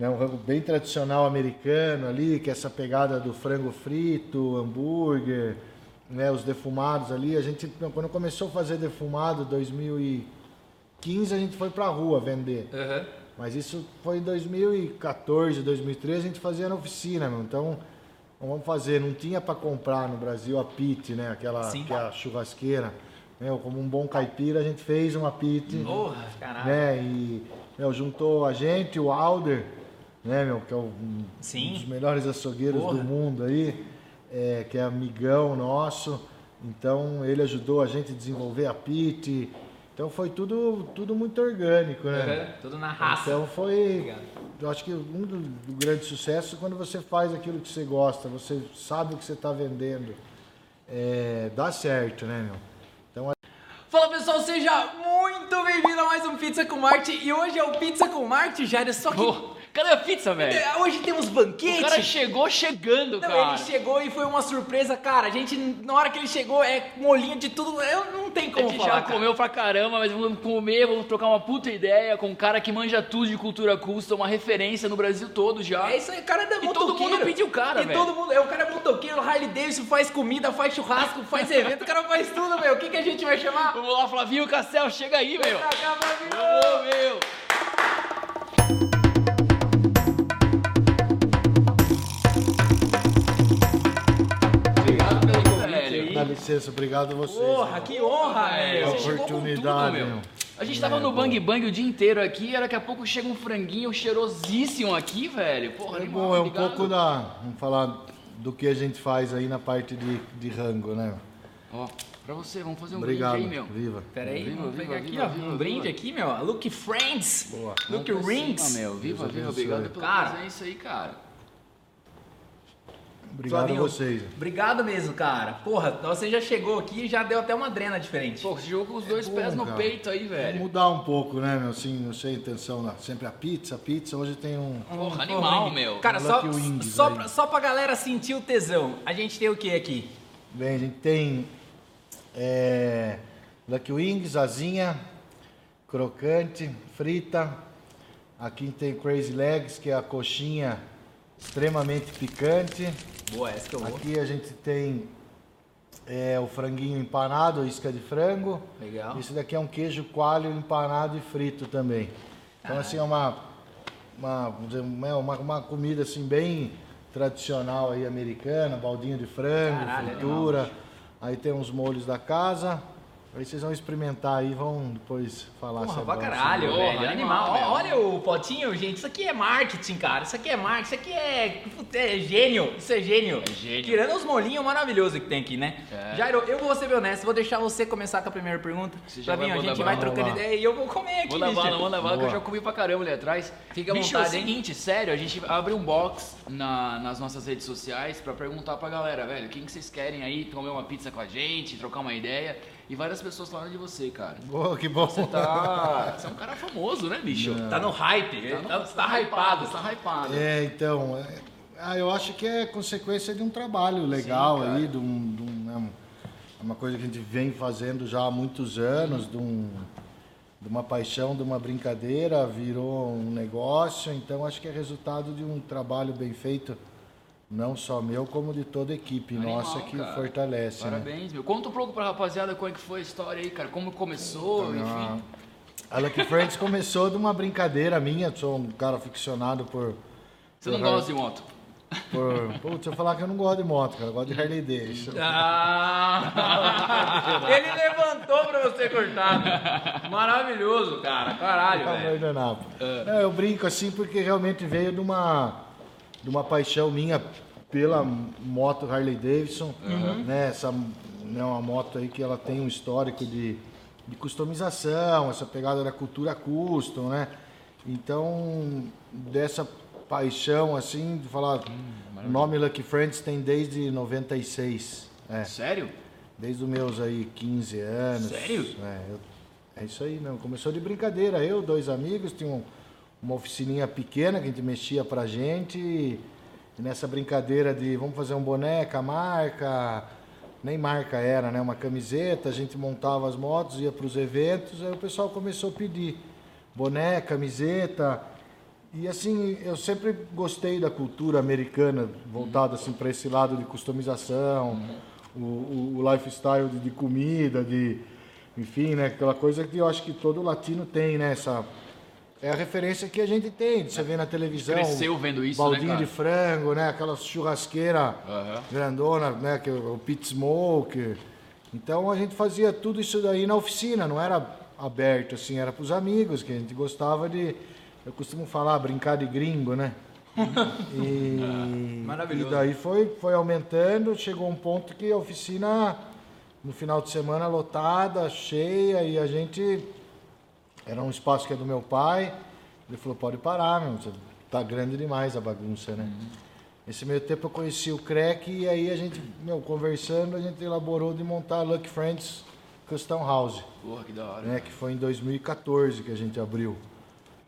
né, um rango bem tradicional americano ali, que é essa pegada do frango frito, hambúrguer, né, os defumados ali. A gente, quando começou a fazer defumado, 2015, a gente foi pra rua vender. Aham. Mas isso foi em 2014, 2013, a gente fazia na oficina, meu. Então, vamos fazer. Não tinha para comprar no Brasil a pit, né? Aquela Sim. é a churrasqueira. Meu, como um bom caipira, a gente fez uma pit. Porra, caralho. Né? E meu, juntou a gente, o Alder, né, meu, que é um, Sim. um dos melhores açougueiros Porra. do mundo aí, é, que é amigão nosso. Então ele ajudou a gente a desenvolver a pit. Então foi tudo, tudo muito orgânico, né? Aham, Tudo na raça. Então foi. Obrigado. Eu acho que um do, do grande sucesso é quando você faz aquilo que você gosta, você sabe o que você está vendendo. É, dá certo, né, meu? Então Fala pessoal, seja muito bem-vindo a mais um Pizza com Marte. E hoje é o Pizza com Marte, Jair. Só que Pô, cadê a pizza, velho? hoje temos O banquete. cara chegou chegando, Não, cara. ele chegou e foi uma surpresa, cara. A gente, na hora que ele chegou, é molinho de tudo. Eu não tem A como gente falar. já cara. comeu pra caramba, mas vamos comer, vamos trocar uma puta ideia com um cara que manja tudo de cultura custom, uma referência no Brasil todo já. É isso aí, o cara é da E todo mundo pediu o cara, velho. todo mundo, é o cara é motoqueiro, Harley Davidson, faz comida, faz churrasco, faz evento, o cara faz tudo, meu. O que, que a gente vai chamar? Vamos lá, Flavinho Castel, chega aí, meu. Ô, meu. Licença, obrigado a vocês. Porra, né? que honra, É, velho. você com oportunidade, tudo, meu. A gente tava É, no. Bang Bang o dia inteiro aqui, e daqui a pouco chega um franguinho cheirosíssimo aqui, velho. Porra, É animal, bom, é um pouco da. Vamos falar do que a gente faz aí na parte de, de rango, né? Ó, pra você, vamos fazer um Obrigado. brinde aí, meu. Viva. Pera aí, Viva, vamos viva, pegar aqui, viva, ó, um brinde aqui, meu. Look Friends. Boa. Look Rings. cima, meu. Viva, viva, obrigado pela Cara. presença aí, cara. Obrigado Flavinho, a vocês. Obrigado mesmo, cara. Porra, você já chegou aqui e já deu até uma drena diferente. Pô, você jogou com os dois bom, pés no cara. peito aí, velho. mudar um pouco, né, meu? Assim, não sei a intenção, né? sempre a pizza, a pizza. Hoje tem um. Porra, animal, meu. Cara, só, Lucky Wings só, aí. pra, só pra galera sentir o tesão, a gente tem o que aqui? Bem, a gente tem é, Lucky Wings, asinha, crocante, frita. Aqui tem Crazy Legs, que é a coxinha extremamente picante. Boa, essa que eu vou. Aqui a gente tem é, o franguinho empanado, isca de frango. Legal. Esse daqui é um queijo coalho empanado e frito também. Então assim é uma uma, uma, uma comida assim bem tradicional aí americana, baldinho de frango, Caralho, fritura. Aí tem uns molhos da casa. Aí vocês vão experimentar aí, vão depois falar Porra, se é pra bom, se não caralho, é velho. animal. Ó, Olha o potinho, gente. Isso aqui é marketing, cara. Isso aqui é marketing. Isso aqui é, puta, é gênio. Isso é gênio. É gênio. Tirando os molinhos maravilhosos que tem aqui, né? É. Jairo, eu vou ser bem honesto. Vou deixar você começar com a primeira pergunta. Você Flavinho, vai a gente vai trocando lá. ideia e eu vou comer aqui, Manda bicho. bala, manda bala, que eu já comi pra caramba ali atrás. Fica à Bicho, é o vontade, hein? seguinte, sério, a gente abre um box na- nas nossas redes sociais pra perguntar pra galera, velho, quem que vocês querem aí comer uma pizza com a gente, trocar uma ideia. E várias pessoas falaram de você, cara. Boa, que bom. Você tá. Você é um cara famoso, né, bicho? Tá no hype. Tá, tá, hypado. Tá hypado. É, então, é, ah, eu acho que é consequência de um trabalho legal Sim, aí, de, um, de um- né, um- uma coisa que a gente vem fazendo já há muitos anos, de, um- de uma paixão, de uma brincadeira, virou um negócio, então acho que é resultado de um trabalho bem feito, não só meu, como de toda a equipe Animal, nossa que cara. fortalece. né? Parabéns, meu. Conta um pouco pra rapaziada como é que foi a história aí, cara. Como começou, Ah, enfim. A Lucky Friends começou de uma brincadeira minha, sou um cara aficionado por... Você não por- gosta de moto? Por... Putz, eu falar que eu não gosto de moto, cara, eu gosto de Harley Davidson. Ah, ele levantou pra você cortar. Maravilhoso, cara. Caralho, velho. amor de Deus. Não, eu brinco assim porque realmente veio de uma, de uma paixão minha pela moto Harley Davidson, né? Essa né, uma moto aí que ela tem um histórico de, de customização, essa pegada da cultura custom, né? Então, dessa paixão assim, de falar, o nome Lucky Friends tem desde 96. É. Sério? Desde os meus aí 15 anos. Sério? É, eu- é isso aí mesmo. Começou de brincadeira. Eu, dois amigos, tinha um- uma oficininha pequena que a gente mexia pra gente. E nessa brincadeira de vamos fazer um boneca, marca. Nem marca era, né? Uma camiseta, a gente montava as motos, ia pros eventos, aí o pessoal começou a pedir boneca, camiseta. E assim, eu sempre gostei da cultura americana, voltada assim para esse lado de customização, o, o, o lifestyle de, de comida, de enfim, né, aquela coisa que eu acho que todo latino tem, né, essa é a referência que a gente tem, você vê na televisão. Cresceu vendo isso, baldinho né, de frango, né, aquela churrasqueira Aham. grandona, né, que é o pit smoke. Então a gente fazia tudo isso daí na oficina, não era aberto assim, era para os amigos que a gente gostava de, eu costumo falar, brincar de gringo, né? E, Maravilhoso. e daí foi, foi aumentando, chegou um ponto que a oficina no final de semana lotada, cheia e a gente era um espaço que é do meu pai. Ele falou, pode parar, meu, tá grande demais a bagunça, né? Nesse meio tempo eu conheci o Crack e aí a gente, meu, conversando, a gente elaborou de montar a Lucky Friends Custom House, Porra, que da hora. né? Que foi em 2014 que a gente abriu.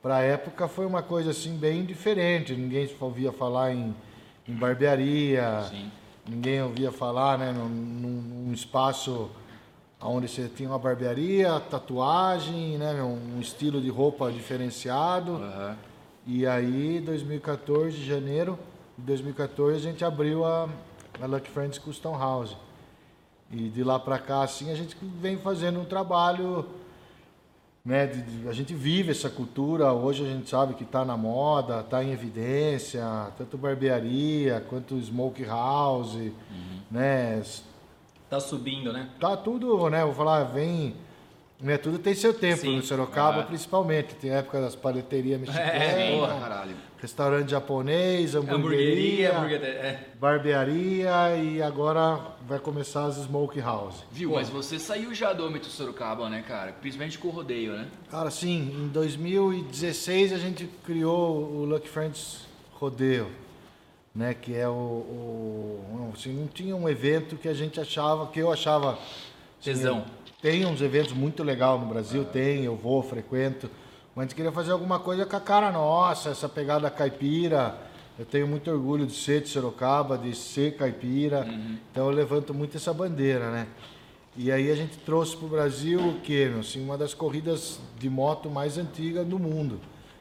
Pra época foi uma coisa assim bem diferente, ninguém ouvia falar em, em barbearia, Sim. ninguém ouvia falar, né, num- num espaço onde você tinha uma barbearia, tatuagem, né, um estilo de roupa diferenciado. Aham. E aí, 2014, janeiro de 2014, a gente abriu a, a Lucky Friends Custom House. E de lá pra cá, assim, a gente vem fazendo um trabalho, né? de- de- a gente vive essa cultura, hoje a gente sabe que está na moda, está em evidência, tanto barbearia quanto smoke house, né? Tá subindo, né? Tá tudo, né? Vou falar, vem. Né, tudo tem seu tempo, Sim. no Sorocaba Ah. principalmente. Tem a época das paleterias mexicanas, É, Porra, caralho. restaurante japonês, Hamburgueria, hamburgueria, hamburgueria. É. barbearia e agora vai começar as smoke house. Viu, mas você saiu já do âmbito Sorocaba, né, cara? Principalmente com o rodeio, né? Cara, sim, em 2016 a gente criou o Lucky Friends Rodeio, né? Que é o, o assim, não tinha um evento que a gente achava, que eu achava assim, Tesão. Tem uns eventos muito legais no Brasil, tem, eu vou, frequento. Mas a gente queria fazer alguma coisa com a cara nossa, essa pegada caipira. Eu tenho muito orgulho de ser de Sorocaba, de ser caipira. Então eu levanto muito essa bandeira, né? E aí a gente trouxe para o Brasil o quê? Assim, uma das corridas de moto mais antigas do mundo,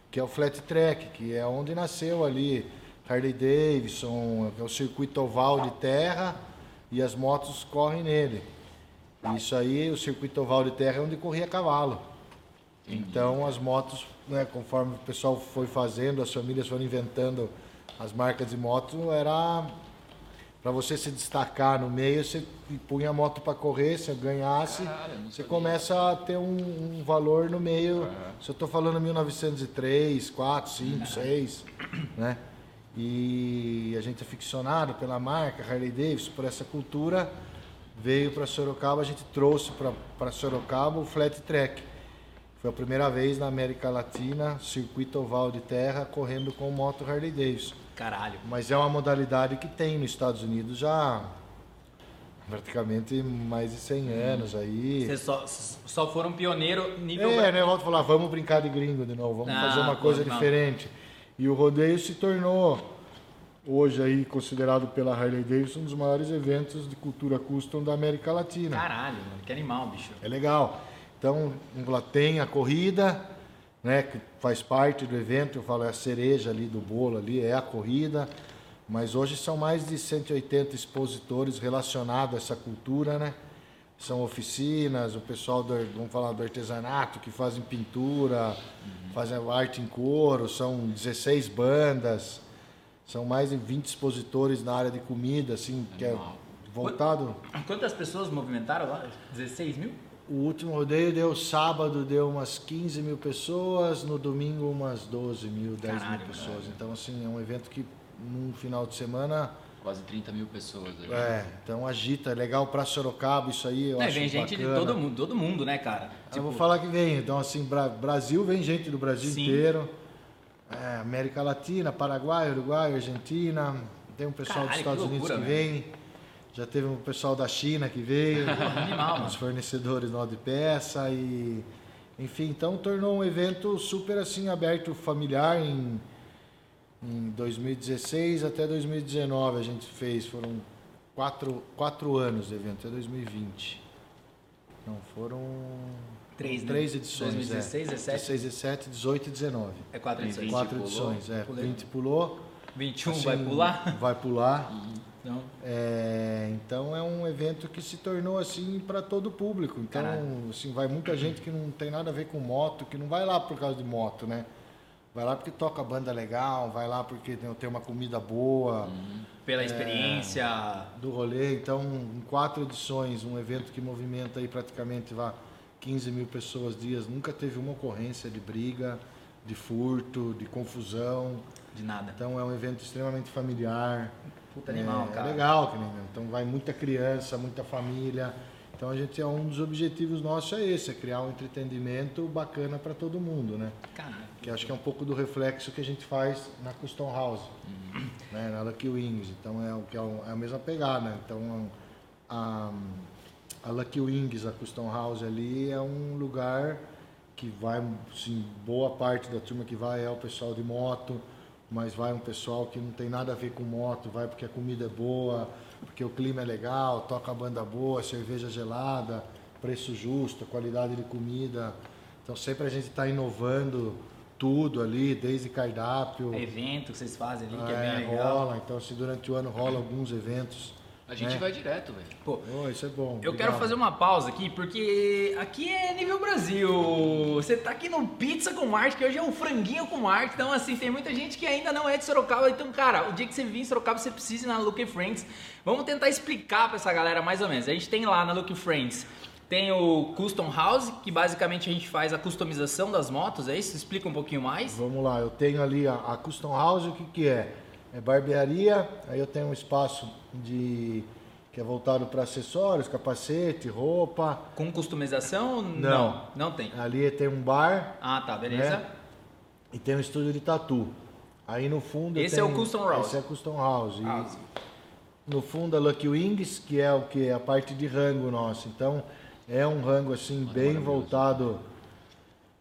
que é o flat track, que é onde nasceu ali Harley Davidson, é o circuito oval de terra e as motos correm nele. Isso aí, o circuito oval de terra é onde corria cavalo. Então as motos, né, conforme o pessoal foi fazendo, as famílias foram inventando as marcas de moto, era para você se destacar no meio, você punha a moto para correr, se ganhasse, Caralho, você começa a ter um, um valor no meio. Se eu estou falando 1903, 4, 5, 6, né? E a gente é ficcionado pela marca Harley Davidson, por essa cultura, veio para Sorocaba, a gente trouxe para Sorocaba o flat track. Foi a primeira vez na América Latina, circuito oval de terra, correndo com moto Harley Davidson. Caralho. Mas é uma modalidade que tem nos Estados Unidos já praticamente mais de 100 anos aí. Vocês só, só foram pioneiro nível. É, né? Eu volto a falar, vamos brincar de gringo de novo, vamos Ah, fazer uma coisa não. E o rodeio se tornou, hoje aí, considerado pela Harley Davidson, um dos maiores eventos de cultura custom da América Latina. Caralho, mano. Que animal, bicho. É legal. Então, lá, tem a corrida, né, que faz parte do evento, eu falo, é a cereja ali do bolo ali, é a corrida. Mas hoje são mais de 180 expositores relacionados a essa cultura, né? São oficinas, o pessoal do, vamos falar do artesanato, que fazem pintura, fazem arte em couro, são 16 bandas, são mais de 20 expositores na área de comida, assim, que é voltado. Quantas pessoas movimentaram lá? 16 mil? O último rodeio deu sábado, deu umas 15 mil pessoas, no domingo umas 12 mil, 10 Caralho, mil pessoas. Então, assim, é um evento que num final de semana, Quase 30 mil pessoas aí. é, então agita, é legal pra Sorocaba isso aí, eu É, acho vem gente de bacana. todo mundo, todo mundo, né, cara? Eu vou falar que vem, então assim, Bra- Brasil vem gente do Brasil Sim. inteiro, é, América Latina, Paraguai, Uruguai, Argentina, tem um pessoal Caralho, dos Estados que Unidos loucura, que vem, já teve um pessoal da China que veio, Animal, os fornecedores nó de peça e enfim, então tornou um evento super assim aberto familiar em, em 2016 até 2019 a gente fez, foram quatro, quatro anos de evento, até 2020. Não, foram Três, né? Três edições. 2016, é. 17? 16, 17, 18 e 19. É quatro edições. 20 Quatro pulou. edições, é. Pulei. 20 pulou. 21 assim, vai pular? Vai pular. Não. É, então é um evento que se tornou assim para todo o público. Então, Caralho. assim, vai muita gente que não tem nada a ver com moto, que não vai lá por causa de moto, né? Vai lá porque toca banda legal, vai lá porque tem, uma comida boa Pela experiência. do rolê. Então, em quatro edições, um evento que movimenta aí praticamente vá 15 mil pessoas dias, nunca teve uma ocorrência de briga, de furto, de confusão. De nada. Então é um evento extremamente familiar. Puta animal, é, cara. É legal, que nem, então vai muita criança, muita família. Então a gente é um dos objetivos nossos é esse, é criar um entretenimento bacana para todo mundo, né? Caralho. Que acho que é um pouco do reflexo que a gente faz na Custom House, né? Na Lucky Wings. Então é o que é, é a mesma pegada. Então a, a Lucky Wings, a Custom House ali é um lugar que vai, sim, boa parte da turma que vai é o pessoal de moto, mas vai um pessoal que não tem nada a ver com moto, vai porque a comida é boa, porque o clima é legal, toca a banda boa, cerveja gelada, preço justo, qualidade de comida. Então sempre a gente está inovando tudo ali, desde cardápio. Evento que vocês fazem ali, que é, É, bem legal. rola, então se durante o ano rola alguns eventos. A gente né? vai direto, velho. Pô, Oh, isso é bom. Eu obrigado. quero fazer uma pausa aqui, porque aqui é nível Brasil. Você tá aqui no Pizza com Marte, que hoje é um franguinho com Marte. Então, assim, tem muita gente que ainda não é de Sorocaba. Então, cara, o dia que você vir em Sorocaba, você precisa ir na Lucky Friends. Vamos tentar explicar pra essa galera mais ou menos. A gente tem lá na Lucky Friends. Tem o Custom House, que basicamente a gente faz a customização das motos, é isso? Explica um pouquinho mais. Vamos lá, eu tenho ali a, a Custom House, o que, que é? É barbearia, aí eu tenho um espaço de que é voltado para acessórios, capacete, roupa. Com customização? Não. Não tem. Ali tem um bar Ah, tá, beleza. Né? e tem um estúdio de tatu. Aí no fundo Esse tem- é o Custom House. Esse é Custom House. House. no fundo a Lucky Wings, que é o que a parte de rango nosso. Então é um rango assim bem voltado,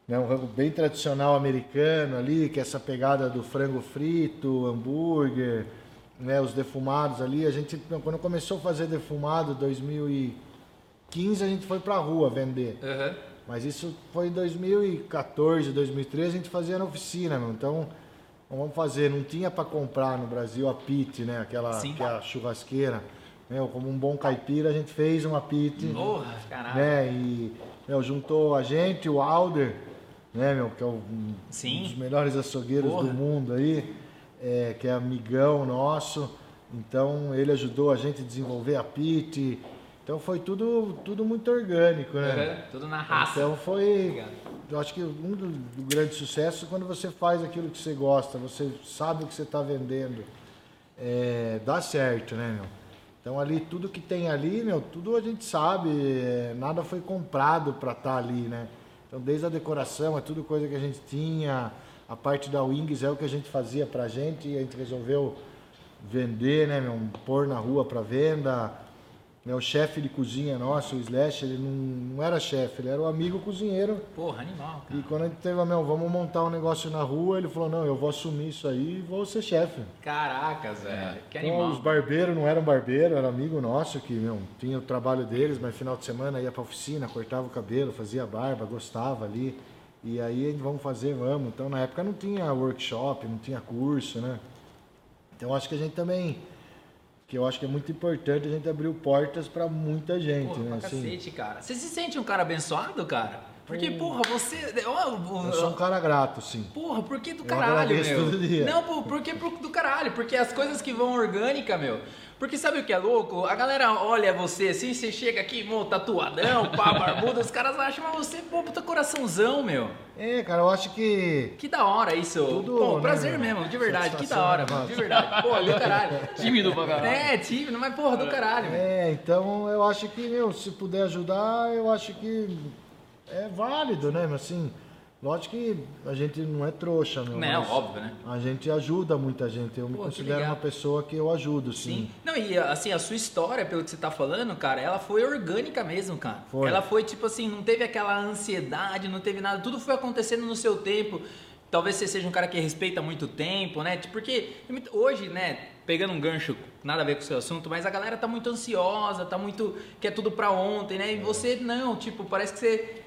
né, um rango bem tradicional americano ali, que é essa pegada do frango frito, hambúrguer, né, os defumados ali. A gente quando começou a fazer defumado 2015 a gente foi pra rua vender. Aham. Mas isso foi em 2014, 2013, a gente fazia na oficina, meu. Então, vamos fazer. Não tinha para comprar no Brasil a pit, né? Aquela Sim. que é a churrasqueira. Meu, como um bom caipira, a gente fez uma pit, Porra, caralho. né? E meu, juntou a gente, o Alder, né, meu, que é um, um dos melhores açougueiros Porra. do mundo aí, é, que é amigão nosso. Então, ele ajudou a gente a desenvolver a pit. Então, foi tudo, tudo muito orgânico, né? Aham, Tudo na raça. Então foi, Obrigado. eu acho que um do, do grande sucesso é quando você faz aquilo que você gosta, você sabe o que você está vendendo, é, dá certo, né, meu? Então ali tudo que tem ali, meu, tudo a gente sabe, é, nada foi comprado para estar ali, né? Então desde a decoração é tudo coisa que a gente tinha, a parte da Wings é o que a gente fazia pra gente e a gente resolveu vender, né, meu, pôr na rua para venda. Né, o chefe de cozinha nosso, o Slash, ele não, não era chefe, ele era o amigo cozinheiro. Porra, animal, cara. E quando a gente teve, meu, vamos montar um negócio na rua, ele falou, não, eu vou assumir isso aí e vou ser chefe. Caracas, velho. Que Então, animal. os barbeiros não eram barbeiros, era amigo nosso que, meu, tinha o trabalho deles, mas final de semana ia pra oficina, cortava o cabelo, fazia barba, gostava ali. E aí, a gente, vamos fazer, vamos. Então, na época não tinha workshop, não tinha curso, né? Então, acho que a gente também, que eu acho que é muito importante, a gente abriu portas pra muita gente, Porra, né? pra Assim, cacete, cara. Você se sente um cara abençoado, cara? Porque, porra, você. ó, ó, eu sou um cara grato, sim. Porra, por que do Eu caralho, meu? todo dia. Não, pô, por que do caralho? Porque as coisas que vão orgânica, meu. Porque sabe o que é louco? A galera olha você assim, você chega aqui, mo, tatuadão, pá, barbudo, os caras acham, mas você, pô, puta coraçãozão, meu. É, cara, eu acho que Que da hora isso. Tudo, pô, né, prazer meu? mesmo, de verdade, que da hora, mano, de verdade. Pô, do caralho. Tímido pra caralho. É, tímido, mas porra, do caralho, meu. É, então eu acho que, meu, se puder ajudar, eu acho que é válido, né? Mas assim, lógico que a gente não é trouxa, meu. Não, mas óbvio, né? A gente ajuda muita gente. Eu me Pô, que considero uma pessoa que eu ajudo, sim. Sim. Não, e assim, a sua história, pelo que você tá falando, cara, ela foi orgânica mesmo, cara. Foi. Ela foi tipo assim, não teve aquela ansiedade, não teve nada, tudo foi acontecendo no seu tempo. Talvez você seja um cara que respeita muito tempo, né? Tipo, Porque hoje, né, pegando um gancho, nada a ver com o seu assunto, mas a galera tá muito ansiosa, tá muito. quer tudo pra ontem, né? E É. você não, tipo, parece que você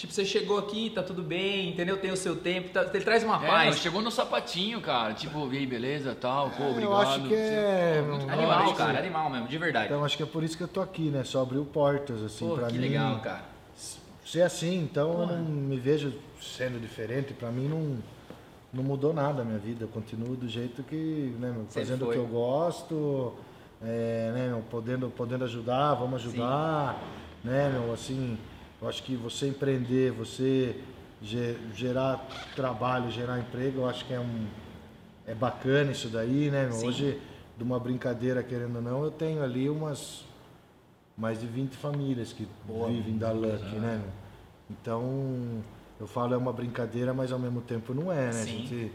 Tipo, você chegou aqui, tá tudo bem, entendeu? Tem o seu tempo, tá- ele traz uma É, paz. chegou no sapatinho, cara. Tipo, e aí, beleza, tal, pô, É, obrigado. eu acho que é- Animal, cara, animal mesmo, de verdade. Então acho que é por isso que eu tô aqui, né? Só abriu portas, assim, Pô, pra que mim. legal, cara. Ser assim, então eu não me vejo sendo diferente. Pra mim não, não mudou nada a minha vida. Eu continuo do jeito que, né, meu, fazendo o que eu gosto, é, né, meu, podendo, podendo ajudar, vamos ajudar, né, meu, assim, eu acho que você empreender, você ge- gerar trabalho, gerar emprego, eu acho que é um é bacana isso daí, né? Sim. Hoje, de uma brincadeira, querendo ou não, eu tenho ali umas mais de 20 famílias que vivem da Luck, né? meu? Então, eu falo é uma brincadeira, mas ao mesmo tempo não é, né? A Sim. gente,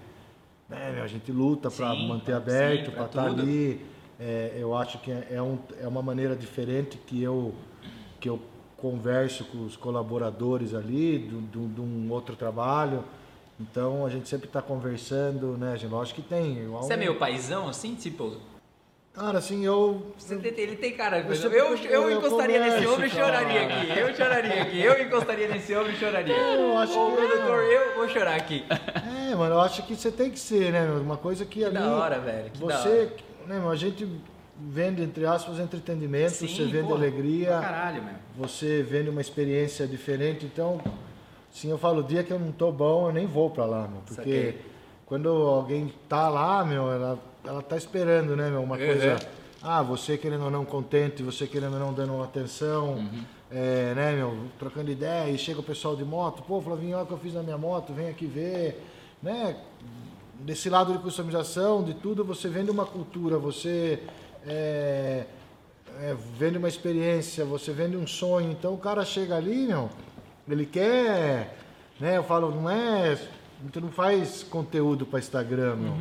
né, a gente luta para manter aberto, para estar tudo. ali. É, eu acho que é, é um, é uma maneira diferente que eu, que eu converso com os colaboradores ali, de um outro trabalho. Então, a gente sempre está conversando, né, gente? Lógico que tem. igual Você é meio paizão, assim, tipo... Cara, assim, eu... Você ele tem cara sempre- Eu, eu, eu encostaria nesse converso, homem e cara. choraria aqui. Eu choraria aqui. Eu encostaria nesse homem e choraria. Eu acho Ô, que- produtor, eu vou chorar aqui. É, mano, eu acho que você tem que ser, né? Uma coisa que, Que ali. da hora, velho, que você, né? A gente vende, entre aspas, entretenimento, você vende porra, alegria, Caralho, você vende uma experiência diferente. Então, sim, eu falo, o dia que eu não tô bom, eu nem vou pra lá, meu. Porque Saquei. quando alguém tá lá, meu, ela, ela tá esperando, né, meu? Uma Uhum. coisa. Ah, você querendo ou não contente, você querendo ou não dando atenção, Uhum. é, né, meu, trocando ideia, e chega o pessoal de moto, pô, Flavinho, olha o que eu fiz na minha moto, vem aqui ver, né? Desse lado de customização, de tudo, você vende uma cultura, você é, é, vende uma experiência, você vende um sonho. Então o cara chega ali, meu, ele quer, né? Eu falo, não é, a gente não faz conteúdo para Instagram, meu.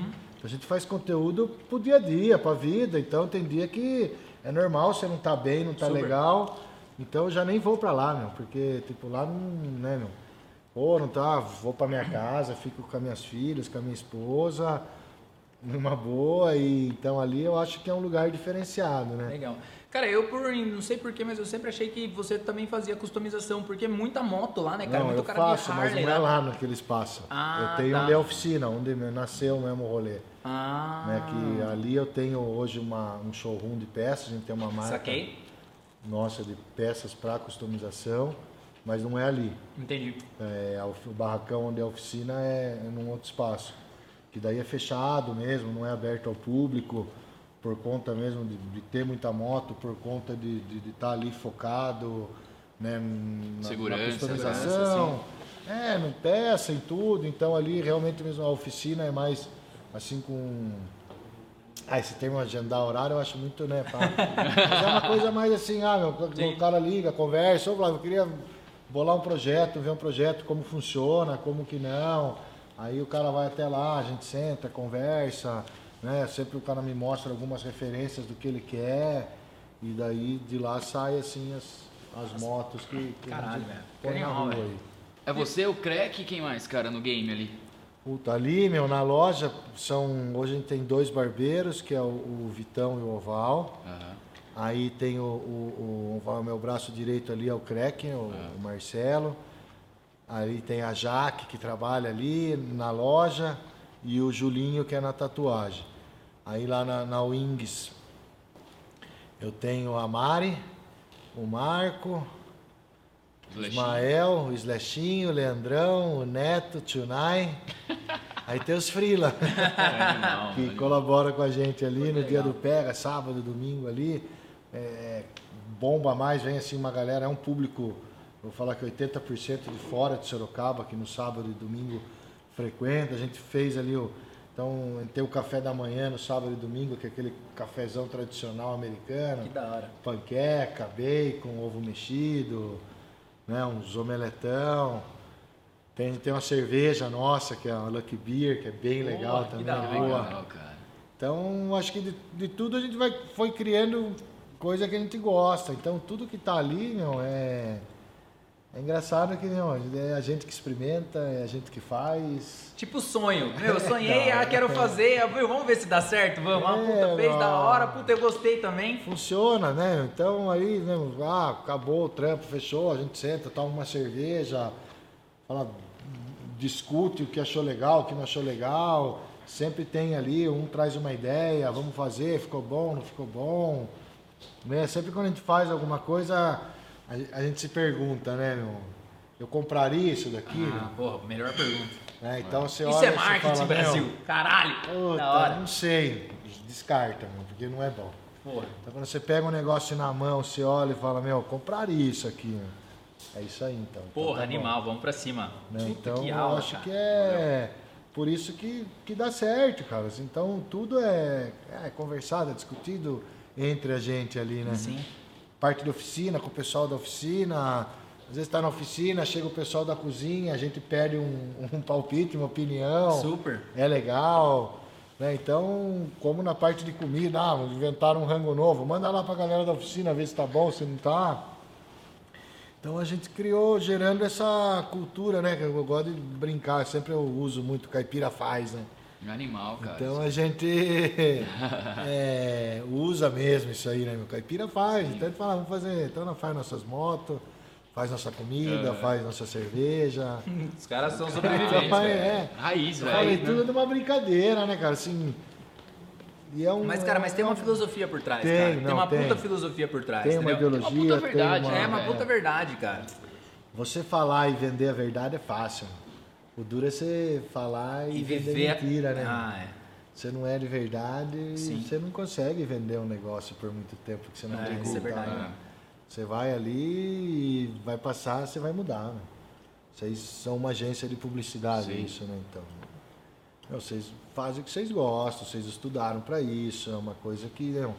A gente faz conteúdo pro dia a dia, pra vida. Então tem dia que é normal, você não tá bem, não tá Super. legal. Então eu já nem vou pra lá, meu, porque tipo lá não, né, meu. Pô, não tá, vou pra minha casa, fico com as minhas filhas, com a minha esposa, numa boa, e então ali eu acho que é um lugar diferenciado, né? Legal. Cara, eu por não sei porquê, mas eu sempre achei que você também fazia customização, porque é muita moto lá, né, cara? Não, Muito eu cara faço, de mas Harley não é lá naquele espaço. Ah, eu tenho tá. onde é a oficina, onde nasceu mesmo o rolê. Ah, Né, que ali eu tenho hoje uma, um showroom de peças, a gente tem uma marca saquei. nossa de peças para customização, mas não é ali. Entendi. É, o barracão onde é a oficina é, é num outro espaço. Que daí é fechado mesmo, não é aberto ao público, por conta mesmo de, de ter muita moto, por conta de estar ali focado né, na, Segurança, na customização. É, no peça e tudo. Então ali realmente mesmo a oficina é mais assim com. Ah, esse termo agendar horário eu acho muito, né? pá. Mas é uma coisa mais assim, ah, meu, o cara liga, conversa, ô Flávio, eu queria bolar um projeto, ver um projeto, como funciona, como que não. Aí o cara vai até lá, a gente senta, conversa, né? Sempre o cara me mostra algumas referências do que ele quer. E daí de lá sai assim as, as motos que, que Caralho, velho. põe na rua aí. É você, o Crack e quem mais, cara, no game ali? Puta, ali, meu, na loja são. Hoje a gente tem dois barbeiros, que é o, o Vitão e o Oval. Aham. Aí tem o, o, o- o meu braço direito ali é o Krecken, o, o Marcelo. Aí tem a Jaque que trabalha ali na loja e o Julinho que é na tatuagem. Aí lá na, na Wings eu tenho a Mari, o Marco, o. Ismael, o Slashinho, o Leandrão, o Neto, o Tunai. Aí tem os Frila Animal, que animal. colabora com a gente ali no dia legal. do Pega, sábado, domingo ali. É, bomba mais, vem assim uma galera, é um público, vou falar que 80% de fora de Sorocaba, que no sábado e domingo frequenta. A gente fez ali o. Então tem o café da manhã no sábado e domingo, que é aquele cafezão tradicional americano. Que da hora. Panqueca, bacon, ovo mexido, né, uns omeletão. Tem, tem uma cerveja nossa, que é a Lucky Beer, que é bem legal que também. da Que boa. legal, cara. Então, acho que de, de tudo a gente vai, foi criando coisa que a gente gosta. Então, tudo que tá ali, meu, é... É engraçado que, meu, é a gente que experimenta, é a gente que faz. Tipo sonho. Meu, eu sonhei, ah, quero fazer. ah, Vamos ver se dá certo, vamos. Ah, puta, É, fez da hora, puta, eu gostei também. Funciona, né? Então, aí, né, ah, acabou o trampo, fechou, a gente senta, toma uma cerveja, fala, discute o que achou legal, o que não achou legal. Sempre tem ali, um traz uma ideia, vamos fazer, ficou bom, não ficou bom. Né? Sempre quando a gente faz alguma coisa, a, gente se pergunta, né, meu? Eu compraria isso daqui? Ah, porra, melhor pergunta. né? Então você Isso olha é marketing, fala, Brasil. meu, Caralho. Puta, da hora. não sei. Descarta, meu, porque não é bom. Porra. Então quando você pega um negócio na mão, você olha e fala, meu, compraria isso aqui. meu. É isso aí então. Então Porra, tá bom. animal, vamos pra cima. Né? Então que eu aula, acho cara. que é por isso que, que dá certo, cara. Então tudo é, é conversado, é discutido entre a gente ali, né? Sim. Parte da oficina, com o pessoal da oficina. Às vezes está na oficina, chega o pessoal da cozinha, a gente pede um, um palpite, uma opinião. Super. É legal. Né? Então, como na parte de comida, ah, inventaram um rango novo, manda lá pra galera da oficina ver se tá bom, se não tá. Então a gente criou, gerando essa cultura, né? Que eu gosto de brincar, sempre eu uso muito, caipira faz, né? Animal, cara. Então a gente é, usa mesmo isso aí, né? Meu caipira faz. Então ele fala, vamos fazer. Então nós faz nossas motos, faz nossa comida, faz nossa cerveja. Os caras são Então, sobreviventes, faz- velho. é. Raiz, Eu falei, velho. tudo de uma brincadeira, né, cara? Assim. E é um, Mas, cara, mas tem uma filosofia por trás, Tem, cara. Tem não, uma tem. puta filosofia por trás, Tem uma entendeu? ideologia, Tem uma puta verdade, tem uma, É uma É. puta verdade, cara. Você falar e vender a verdade é fácil. O duro é você falar e, E vender viver. mentira, né? Ah, é. Você não é de verdade, Sim. você não consegue vender um negócio por muito tempo que você não É, tributa, isso é verdade. né? Você vai ali e vai passar, você vai mudar, né? Vocês são uma agência de publicidade, é Sim. isso, né? Então, vocês fazem o que vocês gostam, vocês estudaram para isso, é uma coisa que, não,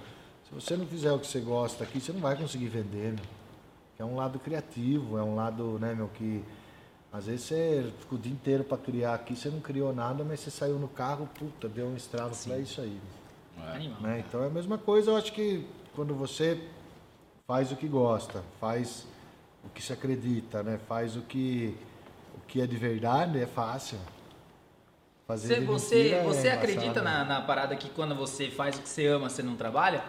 se você não fizer o que você gosta aqui, você não vai conseguir vender, meu. É um lado criativo, é um lado, né, meu, que às vezes você ficou o dia inteiro para criar aqui, você não criou nada, mas você saiu no carro, puta, deu um estralo para isso aí. Animal. Né? Então é a mesma coisa, eu acho que quando você faz o que gosta, faz o que se acredita, né? Faz o que, o que é de verdade, é fácil. Fazer Você, de você, é você embaçado, acredita na, na parada que quando você faz o que você ama, você não trabalha?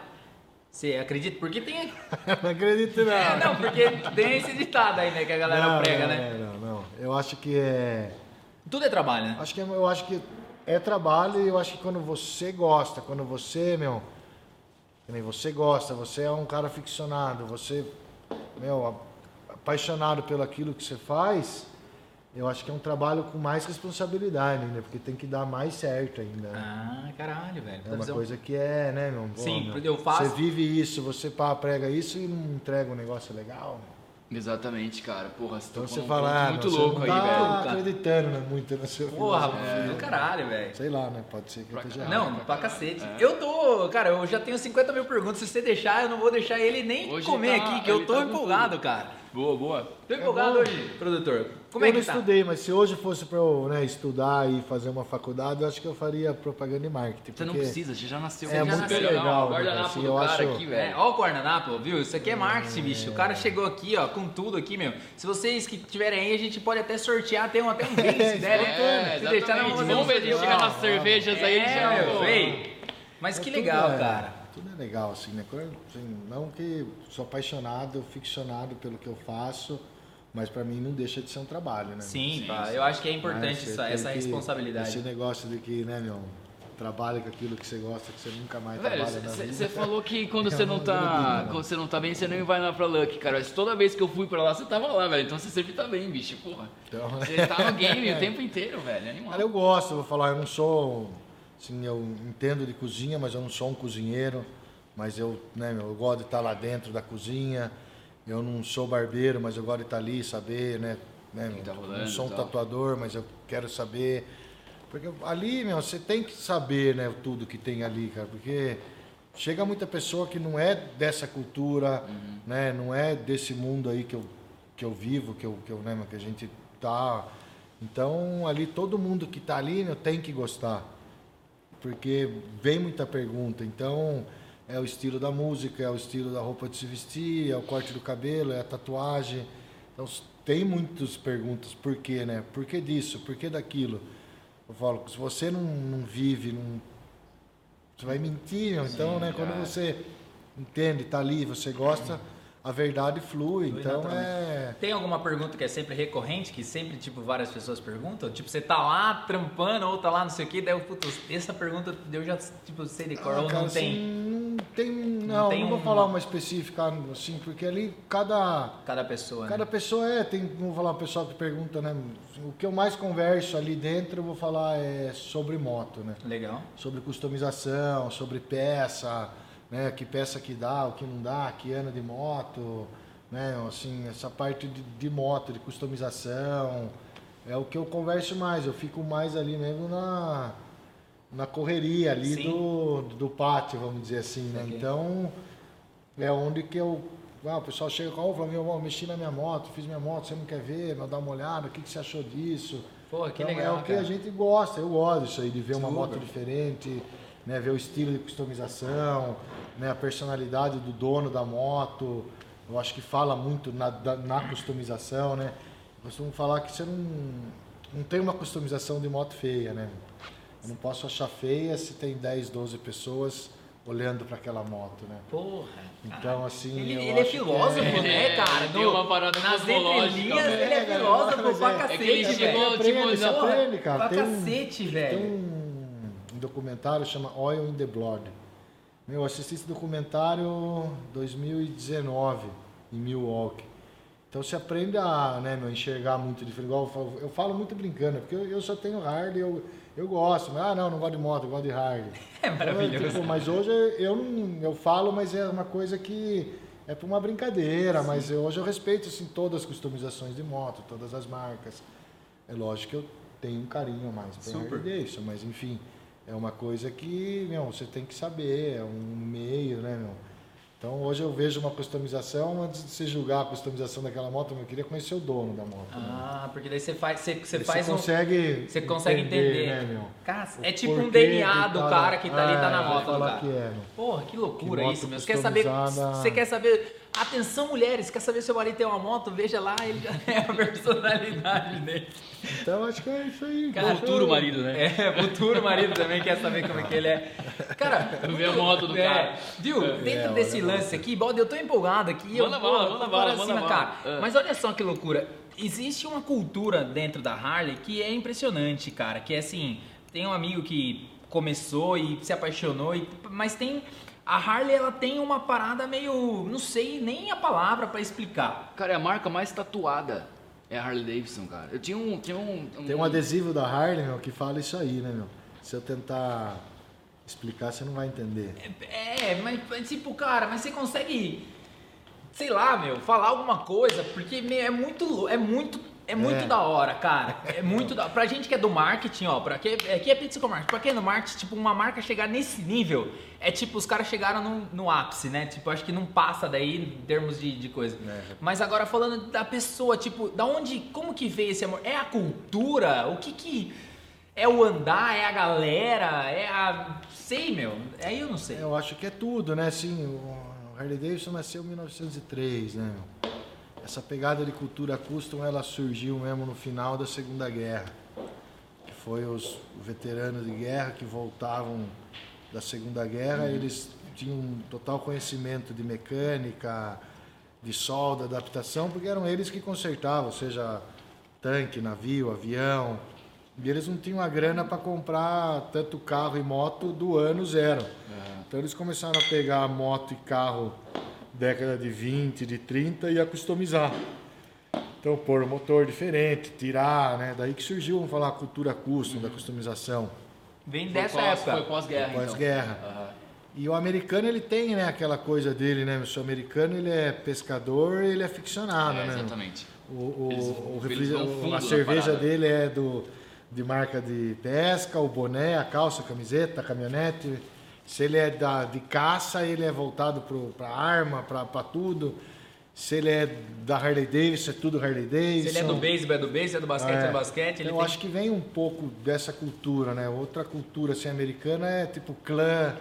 Você acredita? Porque tem. não acredito não. É, não, porque tem esse ditado aí, né? Que a galera Não, prega, não, né? Não, não, não. Eu acho que é... Tudo é trabalho, né? Acho que é- eu acho que é trabalho e eu acho que quando você gosta, quando você, meu, nem você gosta, você é um cara ficcionado, você, meu, apaixonado pelo aquilo que você faz, eu acho que é um trabalho com mais responsabilidade ainda, porque tem que dar mais certo ainda. né? Ah, caralho, velho. É uma visão. coisa que é, né, meu? Pô, Sim, meu, porque eu faço- Você vive isso, você pá, prega isso e não entrega um negócio legal. né? Exatamente, cara. Porra, você Então você num fala, ah, muito você louco não aí, tá velho. acreditando né, muito na sua Porra, filosofia. do caralho, velho. Sei lá, né? Pode ser que eu Pra esteja caralho. errado. Não, pra cacete. Eu tô, cara, eu já tenho 50 mil perguntas. Se você deixar, eu não vou deixar ele nem Hoje comer tá- aqui, que eu tô tá empolgado, cara. Boa, boa. Tô empolgado bom. hoje, produtor. Como eu é não que tá? estudei, mas se hoje fosse para eu né, estudar e fazer uma faculdade, eu acho que eu faria propaganda e marketing. Você não precisa, você já nasceu É com muito velho. legal, Não, né, guardanapo assim, do cara acho- aqui, É, velho. ó o guardanapo, viu? Isso aqui é marketing, bicho. O cara chegou aqui, ó, com tudo aqui, meu. Se vocês que tiverem aí, a gente pode até sortear, tem um, até um brinde, se der, né? É, Se deixar, nós exatamente. vamos ver, sorteio. chegar nas cervejas aí, É, já... meu. Mas que legal, é- cara. Tudo é legal, assim, né? Assim, não que sou apaixonado, ficcionado pelo que eu faço, mas para mim não deixa de ser um trabalho, né? Sim, Sim, pá, sim. eu acho que é importante essa, tem essa que- responsabilidade. Esse negócio de que, né, meu, trabalha com aquilo que você gosta, que você nunca mais Velho, trabalha você falou que quando É você não uma tá. doideira, Quando você não tá bem, você nem vai lá pra Lucky, cara. Mas toda vez que eu fui pra lá, você tava lá, velho. Então você sempre tá bem, bicho, porra. Então, Você tá no game o tempo inteiro, velho. é Animal. Cara, eu gosto, eu vou falar, eu não sou, assim, eu entendo de cozinha, mas eu não sou um cozinheiro, mas eu, né, eu gosto de estar lá dentro da cozinha, eu não sou barbeiro, mas eu gosto de estar ali, saber, né, né, tá rolando não sou um tatuador, mas eu quero saber, porque ali, meu, você tem que saber, né, tudo que tem ali, cara, porque chega muita pessoa que não é dessa cultura, Uhum. né, não é desse mundo aí que eu, que eu vivo, que eu, que eu, né, que a gente tá. Então, ali, todo mundo que está ali meu, tem que gostar. Porque vem muita pergunta. Então, é o estilo da música, é o estilo da roupa de se vestir, é o corte do cabelo, é a tatuagem. Então, tem muitas perguntas. Por quê, né? Por que disso? Por que daquilo? Eu falo, se você não, não vive, não, você vai mentir. Então, né? Quando cara. você entende, está ali, você gosta, a verdade flui. Flui então é. Tem alguma pergunta que é sempre recorrente, que sempre, tipo, várias pessoas perguntam? Tipo, você tá lá trampando ou tá lá não sei o que, daí eu, putz, essa pergunta eu já, tipo, sei de cor, Ah, ou cara, não tem. assim, não tem. Não, tem não vou uma- falar uma específica, assim, porque ali cada. Cada pessoa, né? Cada pessoa é, tem, vou falar o pessoal que pergunta, né? O que eu mais converso ali dentro, eu vou falar é sobre moto, né? Legal. Sobre customização, sobre peça, né? Que peça que dá, o que não dá, que ano de moto, né? Assim, essa parte de, de moto, de customização, é o que eu converso mais. Eu fico mais ali mesmo na, na correria ali Sim. do, do pátio, vamos dizer assim, né? Ok. Então, é onde que eu. Ah, o pessoal chega com, oh, fala, meu irmão, mexi na minha moto, fiz minha moto, você não quer ver, não dá uma olhada, o que, que você achou disso? Pô, que Então, legal, é o que cara. a gente gosta, eu gosto disso aí, de ver uma moto diferente, né, ver o estilo de customização, né, a personalidade do dono da moto. Eu acho que fala muito na, da- na customização, né? Eu costumo falar que você não, não tem uma customização de moto feia, né? Eu não posso achar feia se tem 10, 12 pessoas olhando para aquela moto, né? Porra. Então, assim, Ele, eu ele é filósofo, é- né, cara? tem uma parada nas entrelinhas, velho. ele é É, filósofo mas pra é- cacete, é que ele velho. chegou, aprende, tipo, Porra, aprende, cara. Pra Tem um- cacete, Tem velho. um, um documentário chama Oil in the Blood. Meu, eu assisti esse documentário 2019 em Milwaukee. Então você aprende a né, meu, enxergar muito diferente. Igual eu falo, eu falo muito brincando, porque eu, eu só tenho Harley, eu, eu gosto. Mas, ah, não, não gosto de moto, eu gosto de Harley. É Então, maravilhoso. tipo, mas hoje eu não, eu falo, mas é uma coisa que é para uma brincadeira, mas eu- hoje eu respeito assim todas as customizações de moto, todas as marcas. É lógico que eu tenho um carinho a mais. Harley Davidson, mas enfim, é uma coisa que, meu, você tem que saber, é um meio, né, meu? Então hoje eu vejo uma customização, antes de você julgar a customização daquela moto, eu queria conhecer o dono da moto. né? Ah, porque daí você faz, você, você faz um... consegue Você consegue entender. né, meu? Cara, é tipo um DNA do tá cara que tá ali, tá na vai moto do cara. que é, meu. Porra, que loucura Que isso, meu. Você quer saber. Você quer saber. Atenção, mulheres, quer saber se o marido tem uma moto? Veja lá, ele já é a personalidade dele. Então acho que é isso aí. Cara, Futuro marido, né? É, futuro marido também quer saber como é que ele é. Cara, Ver a moto do é, cara. Viu? Dentro É, desse lance aqui, Balde, eu tô empolgado aqui. Manda eu bala, vou- manda bala, pra manda cara. É. Mas olha só que loucura. Existe uma cultura dentro da Harley que é impressionante, cara. Que é assim, tem um amigo que começou e se apaixonou, e, mas tem... A Harley, ela tem uma parada meio... Não sei nem a palavra pra explicar. Cara, é a marca mais tatuada. É a Harley Davidson, cara. Eu tinha um. Tinha um, um- Tem um adesivo da Harley, meu, que fala isso aí, né, meu? Se eu tentar explicar, você não vai entender. É, mas mas, tipo, cara, mas você consegue, sei lá, meu, falar alguma coisa, porque meu, é muito, é muito, é muito É. da hora, cara. É muito da, pra gente que é do marketing, ó, pra que aqui é pizza com marketing. Pra quem é do marketing, tipo, uma marca chegar nesse nível, é tipo, os caras chegaram no, no ápice, né? Tipo, acho que não passa daí em termos de, de coisa. É. Mas agora falando da pessoa, tipo, da onde, como que veio esse amor? É a cultura? O que que é o andar? É a galera? É a sei, meu. Aí eu não sei. Eu acho que é tudo, né? Assim, o Harley Davidson nasceu em 1903, né? Essa pegada de cultura custom, ela surgiu mesmo no final da Segunda Guerra. Que foi os veteranos de guerra que voltavam da Segunda Guerra, eles tinham um total conhecimento de mecânica, de solda, adaptação, porque eram eles que consertavam, seja tanque, navio, avião. E eles não tinham a grana para comprar tanto carro e moto do ano zero. Então eles começaram a pegar moto e carro década de 20, de 30 e a customizar. Então pôr um motor diferente, tirar, né? Daí que surgiu, vamos falar, a cultura custom, da customização. Vem Foi dessa pós- época. Foi pós-guerra. então. Pós-guerra. Aham. E o americano ele tem, né, aquela coisa dele, né? O americano ele é pescador, ele é ficcionado, É, né? exatamente. O, o, Eles- o eles fundo a cerveja parada. dele é do, de marca de pesca, o boné, a calça, a camiseta, a caminhonete. Se ele é da, de caça, ele é voltado para arma, para tudo. Se ele é da Harley Davidson, é tudo Harley Davidson. Se ele é do beisebol, é do beisebol, é do basquete, é, do basquete. Ele eu tem... acho que vem um pouco dessa cultura, né? Outra cultura assim, americana é tipo clã,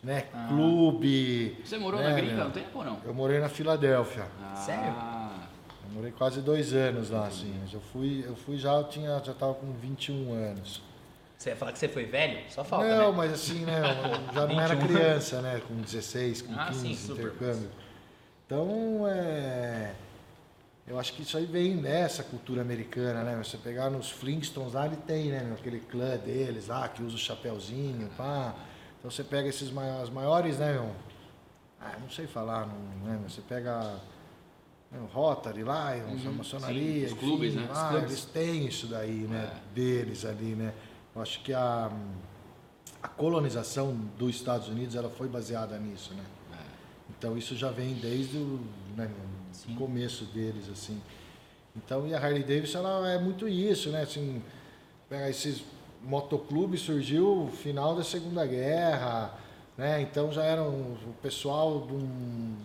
né? Ah. Clube. Você morou né, na gringa um tempo ou não? Eu morei na Filadélfia. Sério? Ah, Eu morei quase dois anos lá, assim. Mas eu fui, eu fui já, eu tinha, já tava com 21 anos. Você ia falar que você foi velho? Só falta, não, né? mas assim, né? Já não era 21. criança, né? Com 16, com Ah, 15, sim, super. intercâmbio. Então, é, eu acho que isso aí vem dessa cultura americana, né? Você pegar nos Flintstones lá, ele tem, né? Aquele clã deles lá, que usa o chapéuzinho, pá. Então você pega esses mai- as maiores, né, meu? Ah, não sei falar, não, né? Você pega né, o Rotary lá, a maçonaria, os clubes, enfim, né? Os lá, clubes. eles têm isso daí, né? Deles ali, né? Eu acho que a, a colonização dos Estados Unidos, ela foi baseada nisso, né? Então isso já vem desde o né, começo deles, assim. Então, e a Harley Davidson, ela é muito isso, né? Assim, esses motoclubes surgiu no final da Segunda Guerra, né? Então já eram o pessoal de um...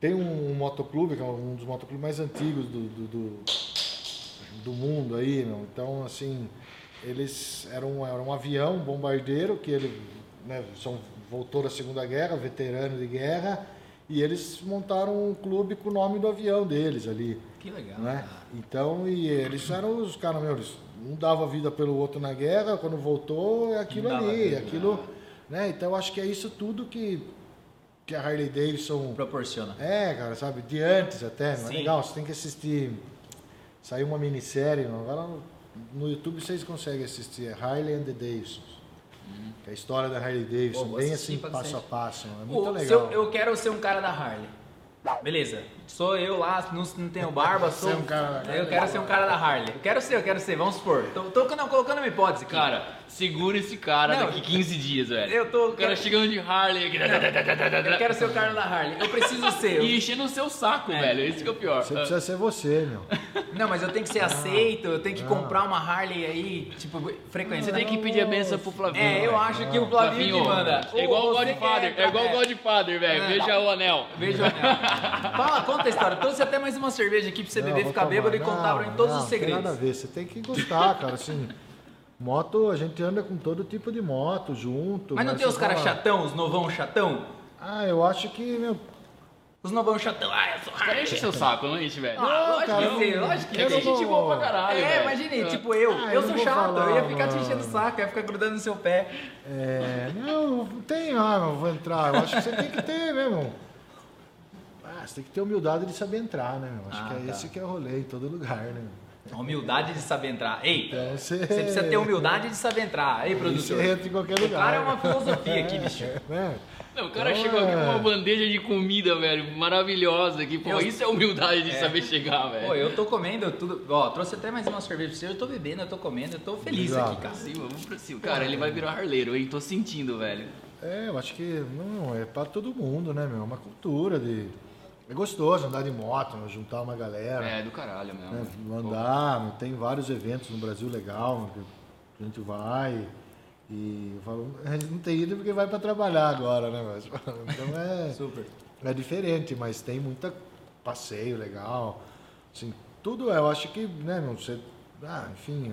Tem um, motoclube, que é um dos motoclubes mais antigos do, do, do, do mundo aí, meu. Então, assim, eles eram, era um avião bombardeiro que ele né, são, voltou da Segunda Guerra, veterano de guerra, e eles montaram um clube com o nome do avião deles ali. Que legal. Né? Então, e eles eram os caras, meu, eles um dava vida pelo outro na guerra, quando voltou é aquilo ali, vida. aquilo, né? Então, eu acho que é isso tudo que, que a Harley Davidson Proporciona. é, cara, sabe? De antes até, não é legal? Você tem que assistir. Saiu uma minissérie, não? agora no, no YouTube vocês conseguem assistir, é Harley and the Davidsons. Que é a história da Harley Davidson, Pô, bem assim, passo a passo. É muito Pô, legal. eu, eu quero ser um cara da Harley. Beleza. Sou eu lá, não, não tenho barba, sou. Um cara. Eu quero ser um cara da Harley. Eu quero ser, eu quero ser, vamos supor. Tô, tô colocando- colocando uma hipótese. Cara, segura esse cara Não, daqui 15 dias, velho. eu tô- O cara quero- chegando de Harley aqui. Eu quero ser o cara da Harley. Eu preciso ser. E enchendo o seu saco, É. velho. Esse que é o pior. Você precisa ser você, meu. Não, mas eu tenho que ser aceito, eu tenho que comprar uma Harley aí, tipo, frequente. Você tem que pedir a benção pro Flavinho. É, eu acho que o Flavinho que manda. É igual o Godfather. É igual o é. Godfather, velho. Veja o anel. Beijo, Anel. Fala, conta a história. Trouxe até mais uma cerveja aqui pra você Não, beber, ficar bêbado e contar Não, pra mim todos não, os Tem nada a segredos. ver, você tem que gostar, cara. Assim, moto, a gente anda com todo tipo de moto junto. Mas não tem os caras chatão, os novão chatão? Ah, eu acho que, meu. Os novão chatão. Ah, eu sou O cara enche seu saco, não enche, velho. Ah, lógico cara, que sim, lógico que É a gente boa pra caralho, É, imagine, tipo eu, Ah, eu eu sou chato, eu ia falar, ficar te enchendo o saco, ia ficar grudando no seu pé. É, não, não tem, ah, não vou entrar. Eu acho que você tem que ter mesmo. Ah, você tem que ter humildade de saber entrar, né? meu? Acho Ah, que é tá. esse que é o rolê em todo lugar, né? A Humildade de saber entrar. Ei, Então você. você precisa ter humildade de saber entrar. Ei, Você produtor. entra em qualquer O lugar. cara é uma filosofia aqui, bicho. né? Não, o cara Então, chegou aqui com é. uma bandeja de comida, velho, maravilhosa aqui. Pô, Eu- isso é humildade de saber chegar, velho. Pô, eu tô comendo tudo. Ó, trouxe até mais uma cerveja pra você. Eu tô bebendo, eu tô comendo, eu tô feliz Obrigado. aqui, cara. Cima, vamos pra cima. Cara, ele vai virar harleiro, hein? Tô sentindo, velho. É, eu acho que não, é pra todo mundo, né, meu? É uma cultura de. É gostoso andar de moto, meu, juntar uma galera. É, do caralho mesmo. né, andar, meu, tem vários eventos no Brasil legal, que a gente vai. E eu falo, a gente não tem ido porque vai para trabalhar agora, né? Mas, então é, Super. é diferente, mas tem muita passeio legal. Assim, tudo é, eu acho que, né, meu, você. Ah, enfim,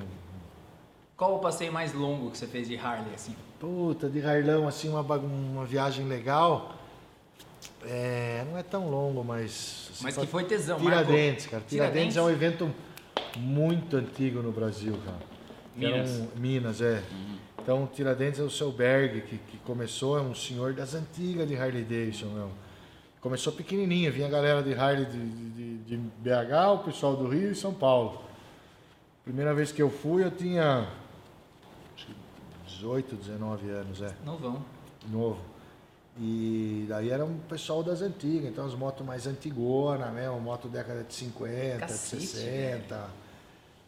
Qual o passeio mais longo que você fez de Harley, assim? Puta, de Harlão, assim, uma, uma viagem legal. É, não é tão longo, mas. Mas que foi tesão, Tiradentes, cara. Tiradentes, Tiradentes? é um evento muito antigo no Brasil, cara. Minas. um- Minas, é. Então, Tiradentes é o seu Berg, que, que começou, é um senhor das antigas de Harley Davidson, meu. Começou pequenininho, vinha a galera de Harley de, de, de BH, o pessoal do Rio e São Paulo. Primeira vez que eu fui, eu tinha acho que 18, 19 anos, é, Não vão. novo. E daí era um pessoal das antigas, então as motos mais antigona, né? Uma moto década de 50, Cacete, de 60.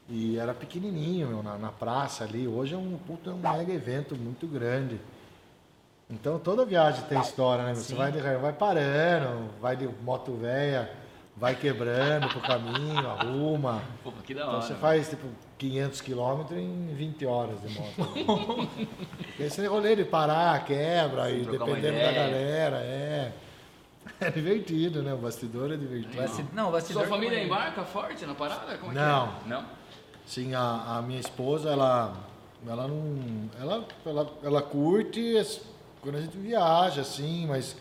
E era pequenininho, meu, na, na praça ali. Hoje é um, puta, um mega evento muito grande. Então toda viagem tem história, né? Você vai, vai parando, vai de moto velha, vai quebrando pro caminho, arruma. Pô, que da Então hora. você faz tipo 500 quilômetros em 20 horas de moto. Esse rolê de parar, quebra, e trocar uma dependendo da galera, é. É divertido, né? O bastidor é divertido. Não, bastidor. Sua família também. embarca forte na parada? Como é Não. que é? Não? Sim, a, a minha esposa, ela, ela não. Ela, ela, ela curte quando a gente viaja, assim, mas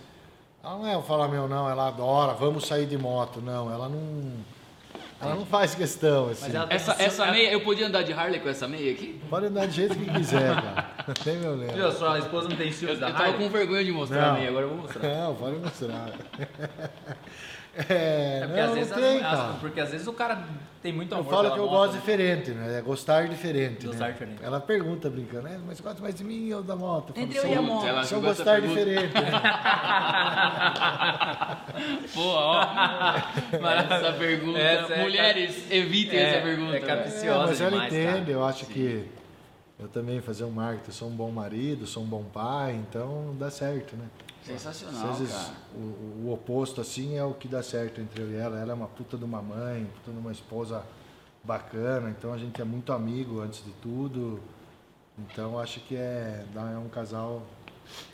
ela não é falar, meu, não, ela adora, vamos sair de moto. Não, ela não. Ela não faz questão, assim. Mas ela- Essa, essa meia, eu podia andar de Harley com essa meia aqui? Pode andar do jeito que quiser, cara. Nem meu lembro. Viu, sua esposa não tem Eu, ciúmes eu da tava Harley? com vergonha de mostrar a Não. minha, agora eu vou mostrar. Não, pode mostrar. É, É porque, não, às vezes, não tem, as- as- porque às vezes o cara tem muito Eu amor falo pela que eu moto, gosto né? diferente, né? É gostar diferente. Gostar né? diferente. Ela pergunta brincando, "É, mas gosta mais de mim ou da moto? Eu Entre falo, eu e a "São- moto." Ela jogou essa gostar diferente. Né? Pô, ó. essa pergunta. Essa é Mulheres, evitem é- essa pergunta. é velho. capiciosa. É, mas ela demais, entende, cara. eu acho que eu também fazer um marketing, eu sou um bom marido, sou um bom pai, então dá certo, né? Sensacional, Às vezes cara. o, o oposto assim é o que dá certo entre eu e ela. Ela é uma puta de uma mãe, puta de uma esposa bacana, então a gente é muito amigo antes de tudo. Então acho que é, dá- é um casal.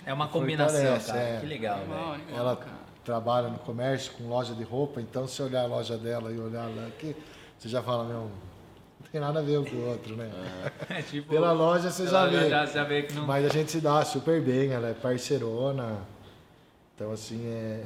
É uma combinação, Fortalece, cara. é. Que legal, velho. animal, Ela cara. trabalha no comércio com loja de roupa, então se olhar a loja dela e olhar lá aqui, você já fala, meu, não tem nada a ver um com o outro, né? É tipo, Pela loja você já vê. Já, já vê que não... Mas a gente se dá super bem, ela é parceirona. Então, assim, é,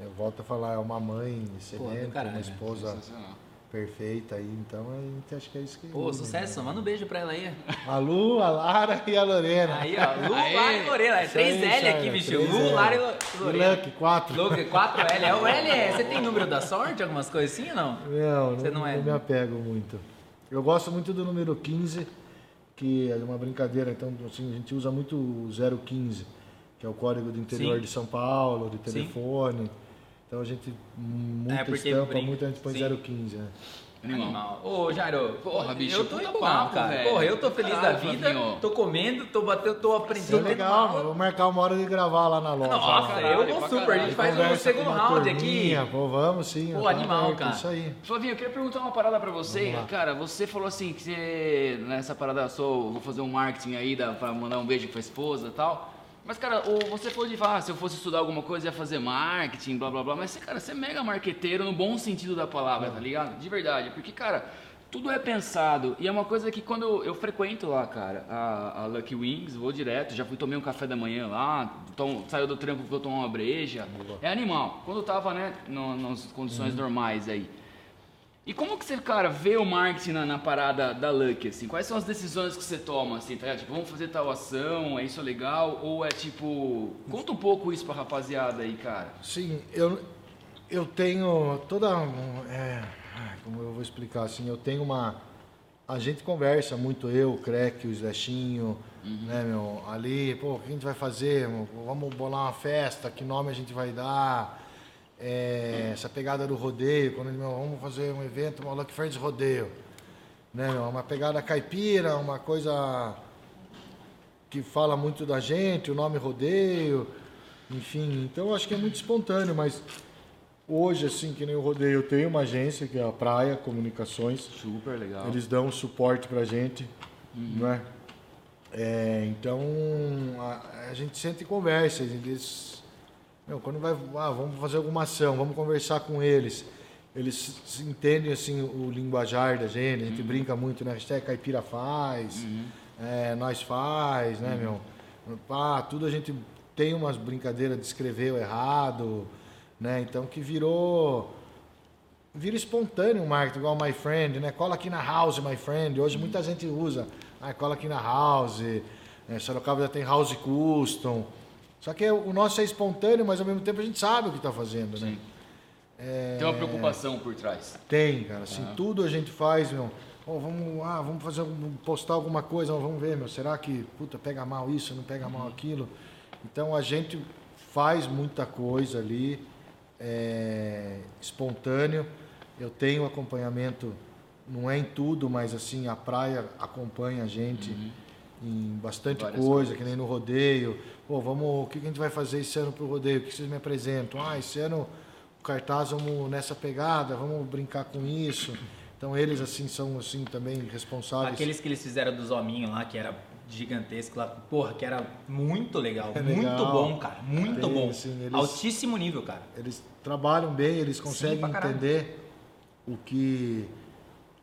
é- eu volto a falar, é uma mãe excelente, caralho, uma né? esposa Sensacional. perfeita aí. Então, a gente acho que é isso que. Pô, sucesso. Manda um beijo pra ela aí. A Lu, a Lara e a Lorena. Aí, ó. Lu, Aê. Lara e Lorena. É Isso aí, 3L aqui, bicho. 3L. Lu, Lara e Lo- Lorena. Lucky, quatro. Luke, 4L. É o L, é... Você tem número da sorte, algumas coisas assim ou não? Não, Você não, não é? não me apego muito. Eu gosto muito do número 15, que é uma brincadeira, então assim, a gente usa muito o 015, que é o código do interior Sim. de São Paulo, de Sim. telefone. Então a gente, muita É, estampa, brinca- muita gente põe sim. 015, né? Animal. Ô, Jairo, Porra, bicho, eu tô empolgado, cara. velho. Porra, eu tô feliz Caralho, da vida, Flavinho. tô comendo, tô batendo, tô aprendendo. Isso é legal, mano. vou marcar uma hora de gravar lá na loja. Nossa, caralho, eu vou super. A gente faz um segundo round aqui. Pô, vamos sim. Pô, animal, aberto, cara. Isso aí. Flavinho, eu queria perguntar uma parada pra você. Cara, você falou assim que você, nessa parada, sou, vou fazer um marketing aí da, pra mandar um beijo pra esposa e tal. Mas, cara, você falou de falar, ah, se eu fosse estudar alguma coisa, ia fazer marketing, blá blá blá. Mas, você, cara, você é mega marqueteiro no bom sentido da palavra, tá ligado? De verdade. Porque, cara, tudo é pensado. E é uma coisa que quando eu, eu frequento lá, cara, a, a Lucky Wings, vou direto, já fui tomei um café da manhã lá, tom, saiu do trampo, vou tomar uma breja. É animal. Quando eu tava, né, no- nas condições normais aí. E como que você, cara, vê o marketing na, na parada da Lucky, assim? Quais são as decisões que você toma, assim, tá ligado? Tipo, vamos fazer tal ação, é isso legal? Ou é tipo... Conta um pouco isso pra rapaziada aí, cara. Sim, eu, eu tenho toda. É, como eu vou explicar assim? Eu tenho uma. A gente conversa muito, eu, o Crack, o Slashinho, né, meu? Ali, pô, o que a gente vai fazer? Vamos bolar uma festa, que nome a gente vai dar? É, essa pegada do rodeio, quando meu, vamos fazer um evento, uma Lucky Friends rodeio. Né, meu? Uma pegada caipira, uma coisa que fala muito da gente, o nome rodeio, enfim. Então eu acho que é muito espontâneo, mas hoje, assim, que nem o rodeio, eu tenho uma agência que é a Praia Comunicações. Super legal. Eles dão suporte pra gente, não é? É, então a, a gente sente e conversa. Eles, meu, quando vai, ah, vamos fazer alguma ação, vamos conversar com eles. Eles entendem assim o linguajar da gente, a gente brinca muito, né? Hashtag caipira faz, é, nós faz, né, meu? Ah, tudo a gente tem umas brincadeiras de escrever errado, né? Então que virou vira espontâneo o marketing, igual My Friend, né? Cola aqui na house, my friend. Hoje muita gente usa. Ah, cola aqui na house. É, Sorocaba já tem house custom. Só que o nosso é espontâneo, mas ao mesmo tempo a gente sabe o que está fazendo, né? Tem uma preocupação por trás. Tem, cara. Assim, tudo a gente faz, meu. Ó, vamos, ah, vamos fazer, postar alguma coisa, vamos ver, meu. Será que, puta, pega mal isso, não pega mal aquilo? Então a gente faz muita coisa ali, é, espontâneo. Eu tenho acompanhamento, não é em tudo, mas assim, a praia acompanha a gente em bastante Várias coisa, que nem no rodeio. Pô, vamos, o que a gente vai fazer esse ano pro rodeio? O que vocês me apresentam? Ah, esse ano o cartaz vamos nessa pegada, vamos brincar com isso. Então eles assim são assim também responsáveis. Aqueles que eles fizeram dos hominhos lá, que era gigantesco lá, porra, que era muito legal, É muito legal. bom, cara, muito bom. assim, eles- Altíssimo nível, cara. Eles trabalham bem, eles conseguem caralho. entender o que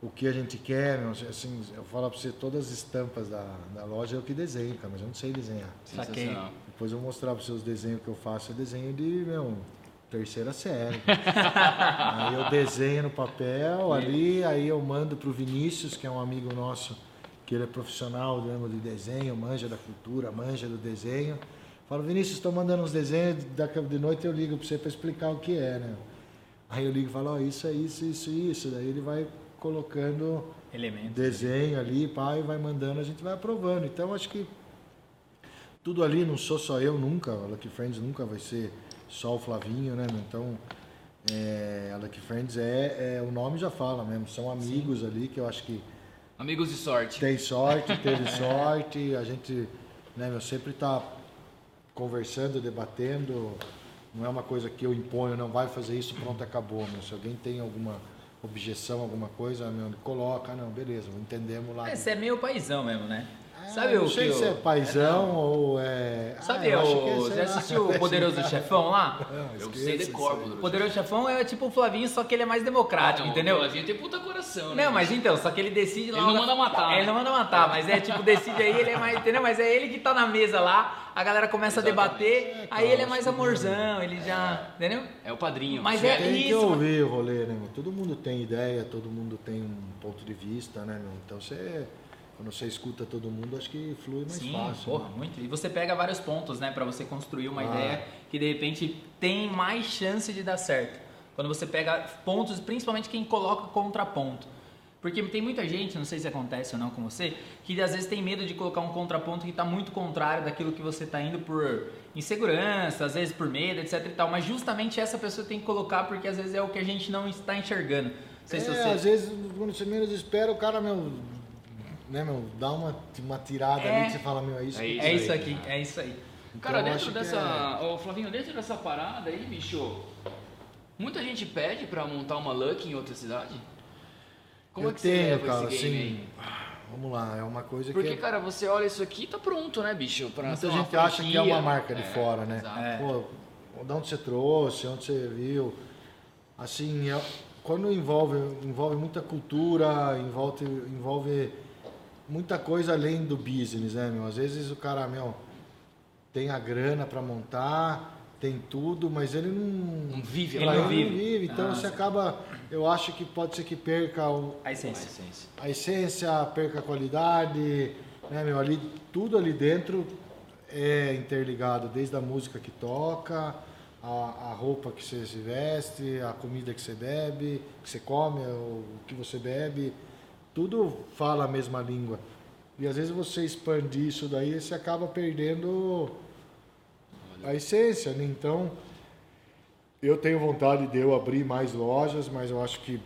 o que a gente quer. meu, Assim, eu falo pra você, todas as estampas da, da loja eu que desenho, cara, mas eu não sei desenhar. Saquei. Depois eu vou mostrar para você os desenhos que eu faço, é desenho de, meu, terceira série. aí eu desenho no papel ali, aí eu mando pro Vinícius, que é um amigo nosso, que ele é profissional mesmo de desenho, manja da cultura, manja do desenho. Falo, Vinícius, estou mandando uns desenhos, daqui de noite eu ligo para você para explicar o que é, né? Aí eu ligo e falo, ó, isso é isso, isso, isso. Daí ele vai colocando Elementos. desenho ali, pai, vai mandando, a gente vai aprovando. Então acho que tudo ali, não sou só eu nunca, a Lucky Friends nunca vai ser só o Flavinho, né? Então é, a Lucky Friends é, é, o nome já fala mesmo, são amigos ali que eu acho que Amigos de sorte. tem sorte, teve sorte, a gente né, meu, sempre está conversando, debatendo, não é uma coisa que eu imponho, não vai fazer isso, pronto, acabou. Meu. Se alguém tem alguma objeção, alguma coisa, meu, coloca, não, beleza, entendemos lá. Você é meio paizão mesmo, né? Ah, Sabe não o sei que se eu- é paizão ou é. Sabe ah, eu acho que é, o. Você lá. assistiu o Poderoso Chefão lá? Não, Eu sei de isso cor, aí. Poderoso O Poderoso Chefão é tipo o Flavinho, só que ele é mais democrático, Não, entendeu? O Flavinho tem puta coração, né? Não, mas então, só que ele decide lá. Ele não manda matar, É, Ele né? não manda matar, mas é tipo, decide aí, ele é mais. Entendeu? Mas é ele que tá na mesa lá, a galera começa Exatamente. a debater, É, aí ele é mais que amorzão, ele já. Entendeu? É o padrinho. Mas é tem que isso, mano. ouvir o rolê, né, meu? Todo mundo tem ideia, todo mundo tem um ponto de vista, né, meu? Então você. Quando você escuta todo mundo, acho que flui mais Sim, fácil. porra, né? muito. E você pega vários pontos, né, pra você construir uma Ah. ideia que de repente tem mais chance de dar certo. Quando você pega pontos, principalmente quem coloca contraponto. Porque tem muita gente, não sei se acontece ou não com você, que às vezes tem medo de colocar um contraponto que está muito contrário daquilo que você está indo por insegurança, às vezes por medo, etc e tal. Mas justamente essa pessoa tem que colocar porque às vezes é o que a gente não está enxergando. Não sei se É, você... às vezes, quando você menos espera, o cara, meu, né, meu, dá uma, uma tirada É. ali que você fala, meu, é isso. É isso É isso quero. aqui, é isso aí. Cara, Então, dentro acho que dessa. Ô, Flavinho, dentro dessa parada aí, bicho, muita gente pede pra montar uma Lucky em outra cidade? Como eu é que você tenho, leva cara, esse game assim. Vamos lá, é uma coisa aí? Porque, que. cara, você olha isso aqui e tá pronto, né, bicho? Pra Muita gente acha que é uma marca de É, fora, né? exato. É. Pô, de onde você trouxe, onde você viu. Assim, é- quando envolve, envolve muita cultura, envolve, envolve muita coisa além do business, né, meu? Às vezes o cara, meu, tem a grana para montar, tem tudo, mas ele não, Não vive Ele não ele vive. Então Ah, você sim. acaba, eu acho que pode ser que perca o, A essência. a essência, perca a qualidade, né, meu? Ali, tudo ali dentro é interligado, desde a música que toca, a, a roupa que você se veste, a comida que você bebe, que você come, o que você bebe, tudo fala a mesma língua. E às vezes você expande isso daí, você acaba perdendo a essência, né? Então, eu tenho vontade de eu abrir mais lojas, mas eu acho que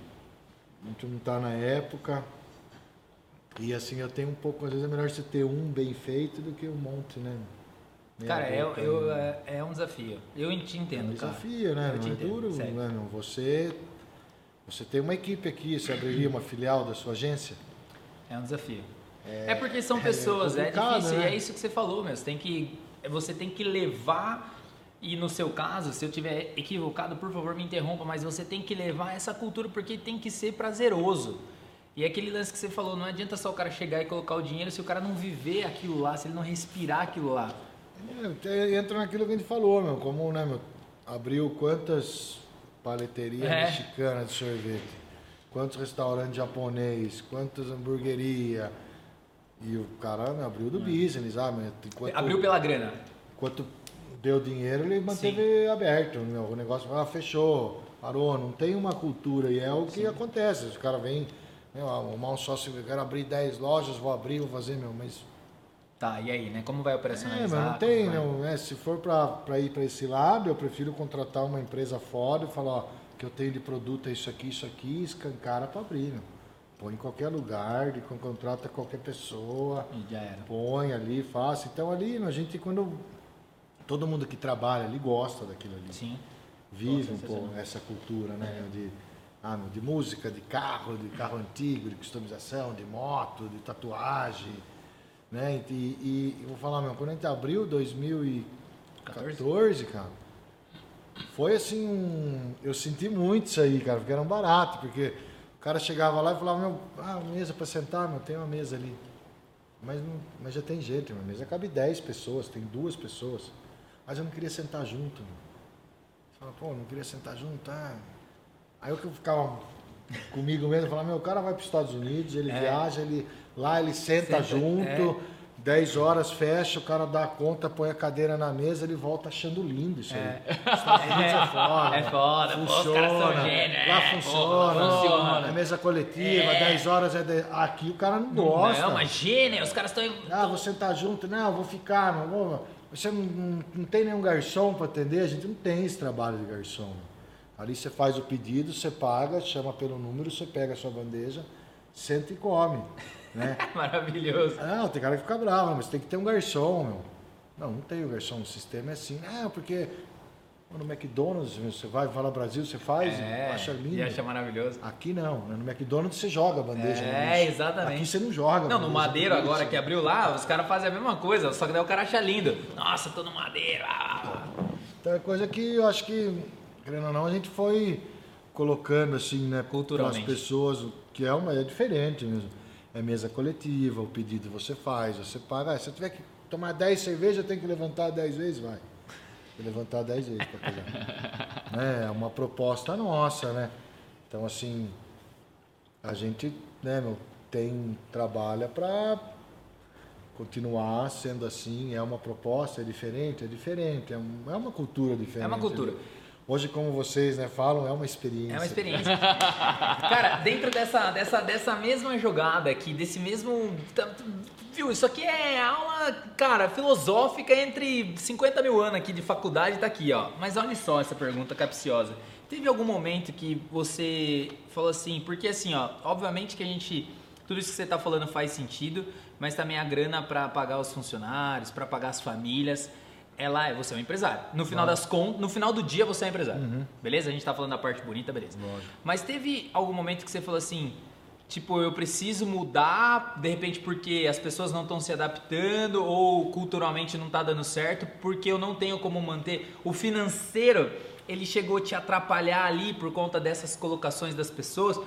a gente não está na época. E assim, eu tenho um pouco, às vezes é melhor você ter um bem feito do que um monte, né? Meia Cara, é, eu, né? é, é um desafio. Eu te É um entendo, cara. desafio, né? Eu Não te é entendo, duro, sério. né? Você, você tem uma equipe aqui, você abriria uma filial da sua agência? É um desafio. É, porque são pessoas, é, complicado, difícil. E né? é isso que você falou, meu. Você tem que, você tem que levar. E no seu caso, se eu tiver equivocado, por favor me interrompa, mas você tem que levar essa cultura porque tem que ser prazeroso. E é aquele lance que você falou, não adianta só o cara chegar e colocar o dinheiro se o cara não viver aquilo lá, se ele não respirar aquilo lá. É, até entra naquilo que a gente falou, meu. Como, né, meu? Abriu quantas paleterias É. mexicanas de sorvete? Quantos restaurantes japonês? Quantas hamburguerias? E o cara né, abriu do business, sabe? Enquanto, É. Abriu pela grana. Enquanto deu dinheiro, ele manteve aberto. Meu, o negócio ah, fechou, parou. Não tem uma cultura. E é o que acontece. Os caras vêm, meu, arrumar um sócio, eu quero abrir 10 lojas, vou abrir, vou fazer, meu, mas Tá, e aí, né? Como vai é, operacionalizar? mas não tem, vai- não. É, se for para ir para esse lado, eu prefiro contratar uma empresa fora e falar, ó, que eu tenho de produto é isso aqui, isso aqui, escancara para abrir, meu. Põe em qualquer lugar, de, contrata qualquer pessoa, E já era. põe ali, faça. Então ali, a gente, quando todo mundo que trabalha ali gosta daquilo ali, Sim. vive um pouco essa cultura, né, de, ah, de música, de carro, de carro antigo, de customização, de moto, de tatuagem, né, e, e, e vou falar, meu, quando a gente abriu 2014, cara, foi assim um, eu senti muito isso aí, cara, porque era um barato, porque o cara chegava lá e falava, meu, ah, mesa para sentar, meu, tem uma mesa ali. Mas, não- mas já tem jeito, uma mesa cabe 10 pessoas, tem duas pessoas. Mas eu não queria sentar junto. Meu. Fala, pô, não queria sentar junto, ah. Aí eu que ficava comigo mesmo, falar, meu, o cara vai para os Estados Unidos, ele É. viaja, ele, lá ele senta, Senta, junto, 10 horas fecha, o cara dá a conta, põe a cadeira na mesa, ele volta achando lindo isso aí. Os Estados Unidos é foda. É foda, pô, os caras são funciona, gênios, Lá é, funciona, porra, funciona. é mesa coletiva, 10 horas é... De... Aqui o cara não gosta. Não, imagina, os caras estão. Ah, vou sentar junto, não, vou ficar, não vou. Você não, não, não tem nenhum garçom para atender, a gente não tem esse trabalho de garçom. Ali você faz o pedido, você paga, chama pelo número, você pega a sua bandeja, senta e come. Né? Maravilhoso. Não, tem cara que fica bravo, mas tem que ter um garçom, meu. Não, não tem o garçom, o sistema é assim. Ah, porque no McDonald's, você vai, vai lá no Brasil, você faz, É, acha lindo. e acha maravilhoso. Aqui não, né? no McDonald's você joga a bandeja. no É, exatamente. Aqui você não joga. Não, no Madeiro agora que abriu lá, os caras fazem a mesma coisa, só que daí o cara acha lindo. Nossa, tô no Madeiro. ah. Então é coisa que eu acho que, querendo ou não, a gente foi colocando assim, né, Culturalmente. as pessoas, que é uma é diferente mesmo. É mesa coletiva, o pedido você faz, você paga. Ah, se eu tiver que tomar 10 cervejas, tem que levantar 10 vezes, vai. Levantar 10 vezes para pegar. é uma proposta nossa, né? Então assim, a gente, né, meu, tem trabalha para continuar sendo assim, é uma proposta, é diferente, é diferente, é, um- é uma cultura diferente. É uma cultura. né? Hoje, como vocês né, falam, é uma experiência. É uma experiência. Cara, dentro dessa, dessa, dessa mesma jogada aqui, desse mesmo. tá- Viu, isso aqui é aula, cara, filosófica entre 50 mil anos aqui de faculdade, tá aqui, ó. Mas olha só essa pergunta capciosa. Teve algum momento que você falou assim, porque assim, ó, obviamente que a gente. Tudo isso que você tá falando faz sentido, mas também a grana para pagar os funcionários, para pagar as famílias ela é você é um empresário. No final das contas, no final do dia você é um empresário. Beleza? A gente tá falando da parte bonita, beleza. Mas teve algum momento que você falou assim, tipo, eu preciso mudar, de repente porque as pessoas não estão se adaptando ou culturalmente não tá dando certo, porque eu não tenho como manter o financeiro, ele chegou a te atrapalhar ali por conta dessas colocações das pessoas.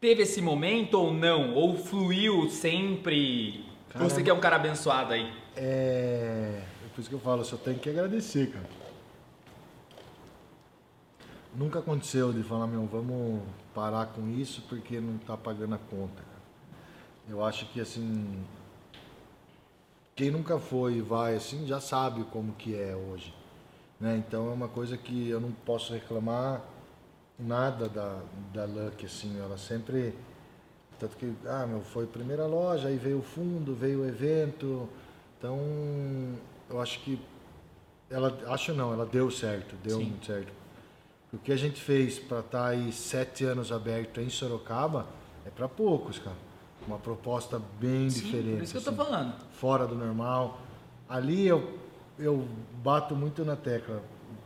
Teve esse momento ou não? Ou fluiu sempre? Cara, Você que é um cara abençoado aí. É por isso que eu falo, só tenho que agradecer, cara. Nunca aconteceu de falar, meu, vamos parar com isso porque não tá pagando a conta. Eu acho que assim, quem nunca foi e vai assim já sabe como que é hoje. Né? Então é uma coisa que eu não posso reclamar nada da, da Luck, assim, ela sempre. Tanto que, ah, meu, foi primeira loja, aí veio o fundo, veio o evento. Então, eu acho que ela, acho não, ela deu certo, deu Sim. muito certo. O que a gente fez para estar aí sete anos aberto em Sorocaba é para poucos, cara. Uma proposta bem Sim, diferente. por isso que eu tô assim, falando. Fora do normal. Ali eu, eu bato muito na tecla.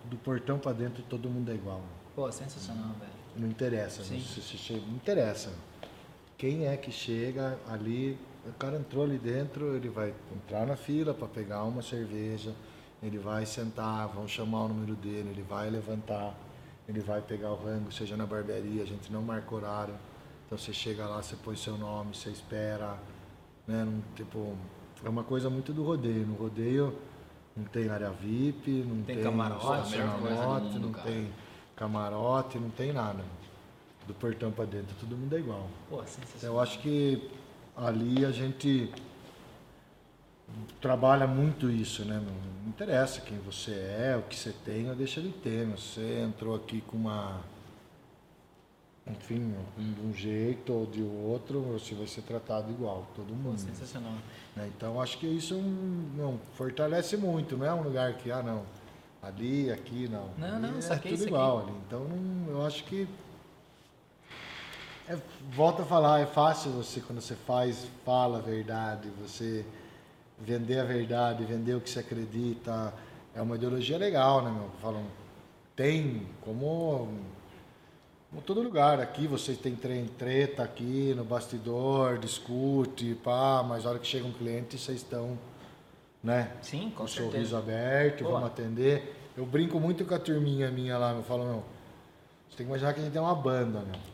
Do portão para dentro todo mundo é igual. Pô, sensacional, velho. Não interessa, Sim. se, se chega, não interessa. Quem é que chega ali, o cara entrou ali dentro, ele vai entrar na fila para pegar uma cerveja, ele vai sentar, vão chamar o número dele, ele vai levantar, ele vai pegar o rango, seja na barbearia, a gente não marca horário. Então você chega lá, você põe seu nome, você espera, né? Não, tipo, é uma coisa muito do rodeio. No rodeio não tem área VIP, não Tem tem, camarote, mundo, não cara. tem camarote, não tem nada. Do portão para dentro, todo mundo é igual. Pô, eu acho que ali a gente trabalha muito isso, né? Não interessa quem você é, o que você tem, ou deixa de ter. meu. Você entrou aqui com uma. Enfim, de um jeito ou de outro, você vai ser tratado igual, todo Pô, mundo. sensacional. né? Então acho que isso não, fortalece muito, não é um lugar que, ah não, ali, aqui não. Não, Ali não, é saquei, tudo saquei. igual ali. Então não- eu acho que. É, volta a falar, é fácil você, quando você faz, fala a verdade, você vender a verdade, vender o que você acredita. É uma ideologia legal, né, meu? Falam, tem, como como todo lugar, aqui você tem tre- treta aqui no bastidor, discute, pá, mas a hora que chega um cliente, vocês estão, né? Sim, com Com certeza. sorriso aberto, Boa. vamos atender. Eu brinco muito com a turminha minha lá, eu falo, meu, você tem que imaginar que a gente tem uma banda, meu.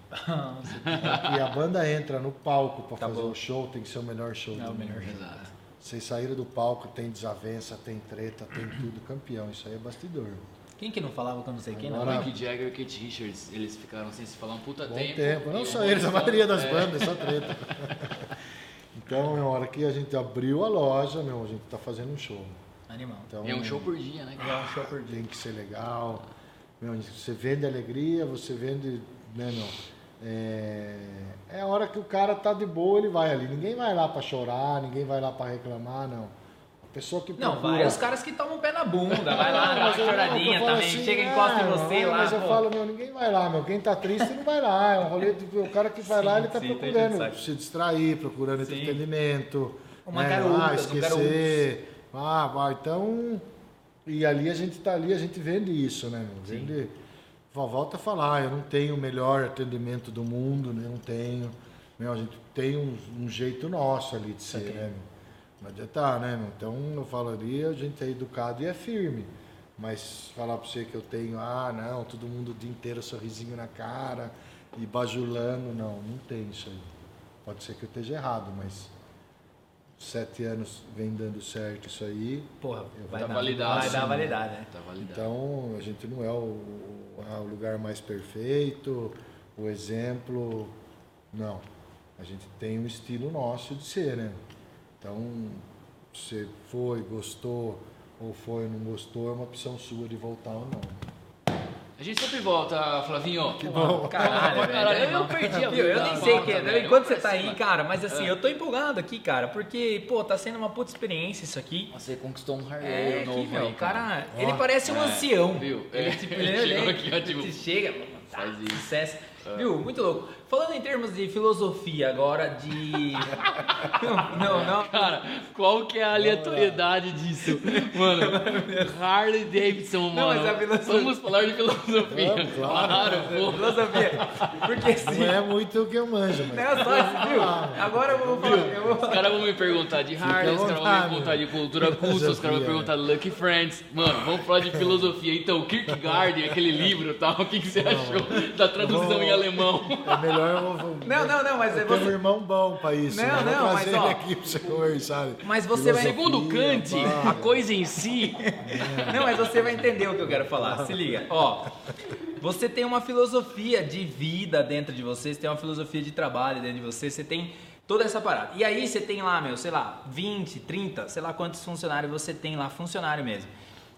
E a banda entra no palco para Tá fazer bom. o show, tem que ser o melhor show É do o melhor mundo. Exato. Vocês saíram do palco, tem desavença, tem treta, tem tudo, campeão. Isso aí é bastidor. Quem que não falava com não sei quem, não? Agora- Mick Jagger e Kate Richards, eles ficaram sem se falar um puta Bom tempo. tempo. Não só eles, a maioria das é, bandas, só treta. Então, na hora que a gente abriu a loja, meu, a gente tá fazendo um show. Animal. Então, é um show por dia, né? É um show por dia. tem que ser legal. Meu, você vende alegria, você vende, né, meu? É, é a hora que o cara tá de boa, ele vai ali. Ninguém vai lá pra chorar, ninguém vai lá pra reclamar, não. A pessoa que Não, procura- vai os caras que tomam o pé na bunda, vai lá, dá uma eu- choradinha eu também, assim, chega e ah, encosta em você não, lá, Mas eu pô. falo, meu, ninguém vai lá, meu. Quem tá triste não vai lá. É um rolê de, o cara que vai Sim, lá, ele tá sim, procurando se distrair, procurando Sim. entretenimento. Uma né, ah, um esquecer. Ah, vai, então. E ali a gente tá ali, a gente vende isso, né, meu? Vende. Vó, Volta a falar, eu não tenho o melhor atendimento do mundo, né? Não tenho. Meu, a gente tem um, um jeito nosso ali de ser, Ok. né? Não adianta, né, meu? Então eu falo ali, a gente é educado e é firme. Mas falar pra você que eu tenho, ah, não, todo mundo o dia inteiro sorrisinho na cara e bajulando, não, não tem isso aí. Pode ser que eu esteja errado, mas sete anos vem dando certo isso aí. Porra, vai Tá dar, validado, vai dar validade, né? Tá validado. Então a gente não é o, o- o lugar mais perfeito, o exemplo, não. A gente tem um estilo nosso de ser, né? Então, você foi, gostou, ou foi, não gostou, é uma opção sua de voltar ou não. A gente sempre volta, Flavinho. Que bom. Caralho, velho. Eu perdi a Viu, Eu nem sei que é. velho. Enquanto você tá aí, cara, mas assim, É. eu tô empolgado aqui, cara, porque, pô, tá sendo uma puta experiência isso aqui. Você conquistou um Harley É, novo aqui, meu, aí, o cara, Ó. ele parece um É, ancião. viu? Ele, É. tipo, Ele ele, chegou ele, aqui, ó, tipo, ele chega, tá, faz isso. sucesso. Viu? Muito louco. Falando em termos de filosofia agora, de... não, não. Cara, qual que é a aleatoriedade disso? Mano, Harley Davidson, Não, mano. mas a filosofia- Vamos falar de filosofia. Claro. pô. Filosofia. Porque assim... Não é muito o que eu manjo, mas. Não é só viu? Agora eu vou falar. Eu vou Os caras vão me perguntar de Harley, os caras vão me perguntar de cultura culta, os caras vão me perguntar de Lucky Friends. Mano, vamos falar de filosofia. Então, Kierkegaard, aquele livro e tal, o que, que você achou da tradução Vou- em alemão? É melhor eu vou. Não, não, não, mas é eu tenho um você. irmão bom pra isso. Não, né? Não, mas, ó, ele aqui pra você conversar. Mas você vai- Segundo Kant, a coisa em si. Não, mas você vai entender o que eu quero falar. Se liga. Ó, você tem uma filosofia de vida dentro de você, você tem uma filosofia de trabalho dentro de você, você tem toda essa parada. E aí você tem lá, meu, sei lá, 20, 30, sei lá quantos funcionários você tem lá, funcionário mesmo.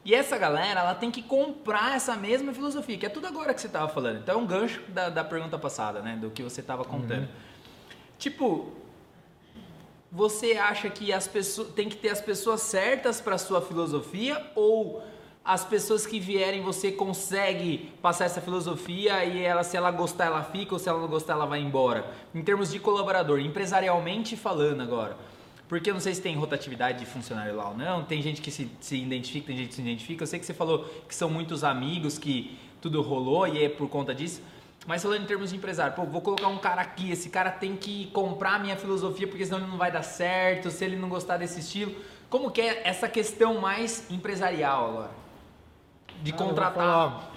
E essa galera, ela tem que comprar essa mesma filosofia, que é tudo agora que você tava falando. Então é um gancho da, da pergunta passada, né? Do que você tava contando. Tipo, você acha que as pessoas tem que ter as pessoas certas para sua filosofia ou as pessoas que vierem você consegue passar essa filosofia e ela se ela gostar ela fica ou se ela não gostar ela vai embora? Em termos de colaborador, empresarialmente falando agora. Porque eu não sei se tem rotatividade de funcionário lá ou não, tem gente que se, se identifica, tem gente que se identifica. Eu sei que você falou que são muitos amigos, que tudo rolou e é por conta disso. Mas falando em termos de empresário, pô, vou colocar um cara aqui, esse cara tem que comprar a minha filosofia porque senão ele não vai dar certo, se ele não gostar desse estilo. Como que é essa questão mais empresarial agora? De vou contratar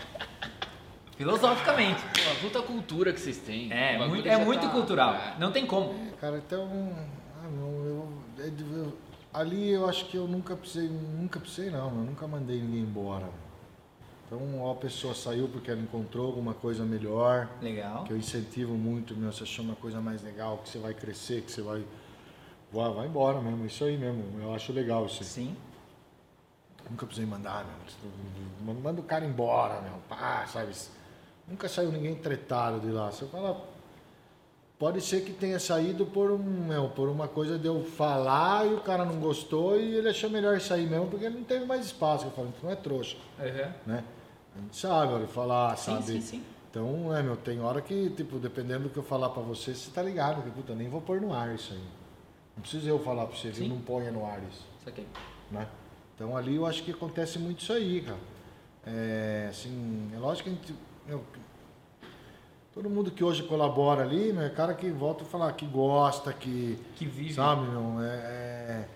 filosoficamente. Pô, a puta cultura que vocês têm. É, muito, é muito tá- cultural. é. Não tem como. É, cara, então. Ah, não, eu- ali eu acho que eu nunca precisei, nunca precisei não, eu nunca mandei ninguém embora. Então, ó, a pessoa saiu porque ela encontrou alguma coisa melhor, Legal. que eu incentivo muito, meu, você achou uma coisa mais legal, que você vai crescer, que você vai. Vai, vai embora mesmo, isso aí mesmo, eu acho legal isso aí. Sim. Nunca precisei mandar, meu. Manda o cara embora, meu. Pá, sabe? Nunca saiu ninguém tretado de lá. Você fala. Pode ser que tenha saído por, um, meu, por uma coisa de eu falar e o cara não gostou e ele achou melhor sair mesmo porque ele não teve mais espaço. Eu falo, então não é trouxa, né? A gente sabe, olha, falar, Sim, sabe? sim, sim. Então, é, meu, tem hora que, tipo, dependendo do que eu falar pra você, você tá ligado, que, puta, nem vou pôr no ar isso aí. Não preciso eu falar pra você, viu? Não ponha no ar isso Isso aqui. né? Então ali eu acho que acontece muito isso aí, cara. É, assim, é lógico que a gente, meu, todo mundo que hoje colabora ali, meu, é cara que volta a falar que gosta, que, Que vive. sabe, meu, é, é,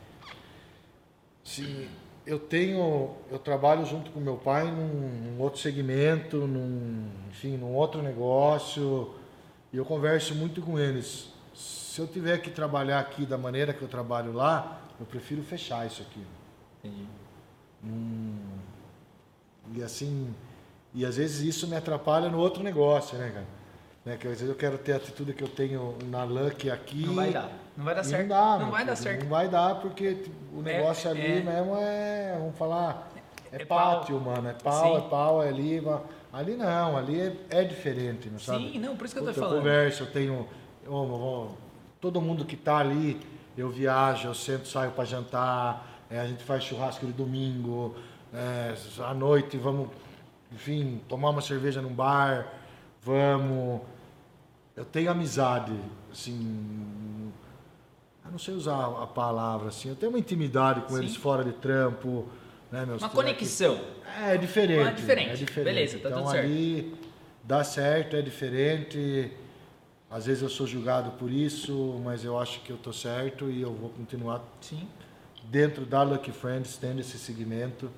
se eu tenho, eu trabalho junto com meu pai num, num outro segmento, num, enfim, num outro negócio, e eu converso muito com eles. Se eu tiver que trabalhar aqui da maneira que eu trabalho lá, eu prefiro fechar isso aqui. Entendi. E assim, e às vezes isso me atrapalha no outro negócio, né, cara? Né, que às vezes eu quero ter a atitude que eu tenho na Luck aqui. Não vai dar. Não vai dar certo. Não, dá, não vai dar certo. Não vai dar porque tipo, o É, negócio ali é. mesmo é, vamos falar, é, É pau. pátio, mano. É pau, Sim. é pau, é ali. Ali não, ali é, é diferente, não sabe? Sim, não, por isso que eu tô Puta, falando. converso, eu tenho. meu, ô, todo mundo que tá ali, eu viajo, eu sento, saio para jantar, é, a gente faz churrasco de domingo, é, à noite vamos, enfim, tomar uma cerveja num bar, vamos. Eu tenho amizade, assim. Eu não sei usar a palavra assim, eu tenho uma intimidade com Sim. eles fora de trampo. Né, meus Uma conexão. é, é diferente. É diferente. É diferente. Beleza, tá então tudo certo. ali dá certo, é diferente. Às vezes eu sou julgado por isso, mas eu acho que eu tô certo e eu vou continuar Sim. dentro da Lucky Friends tendo esse segmento,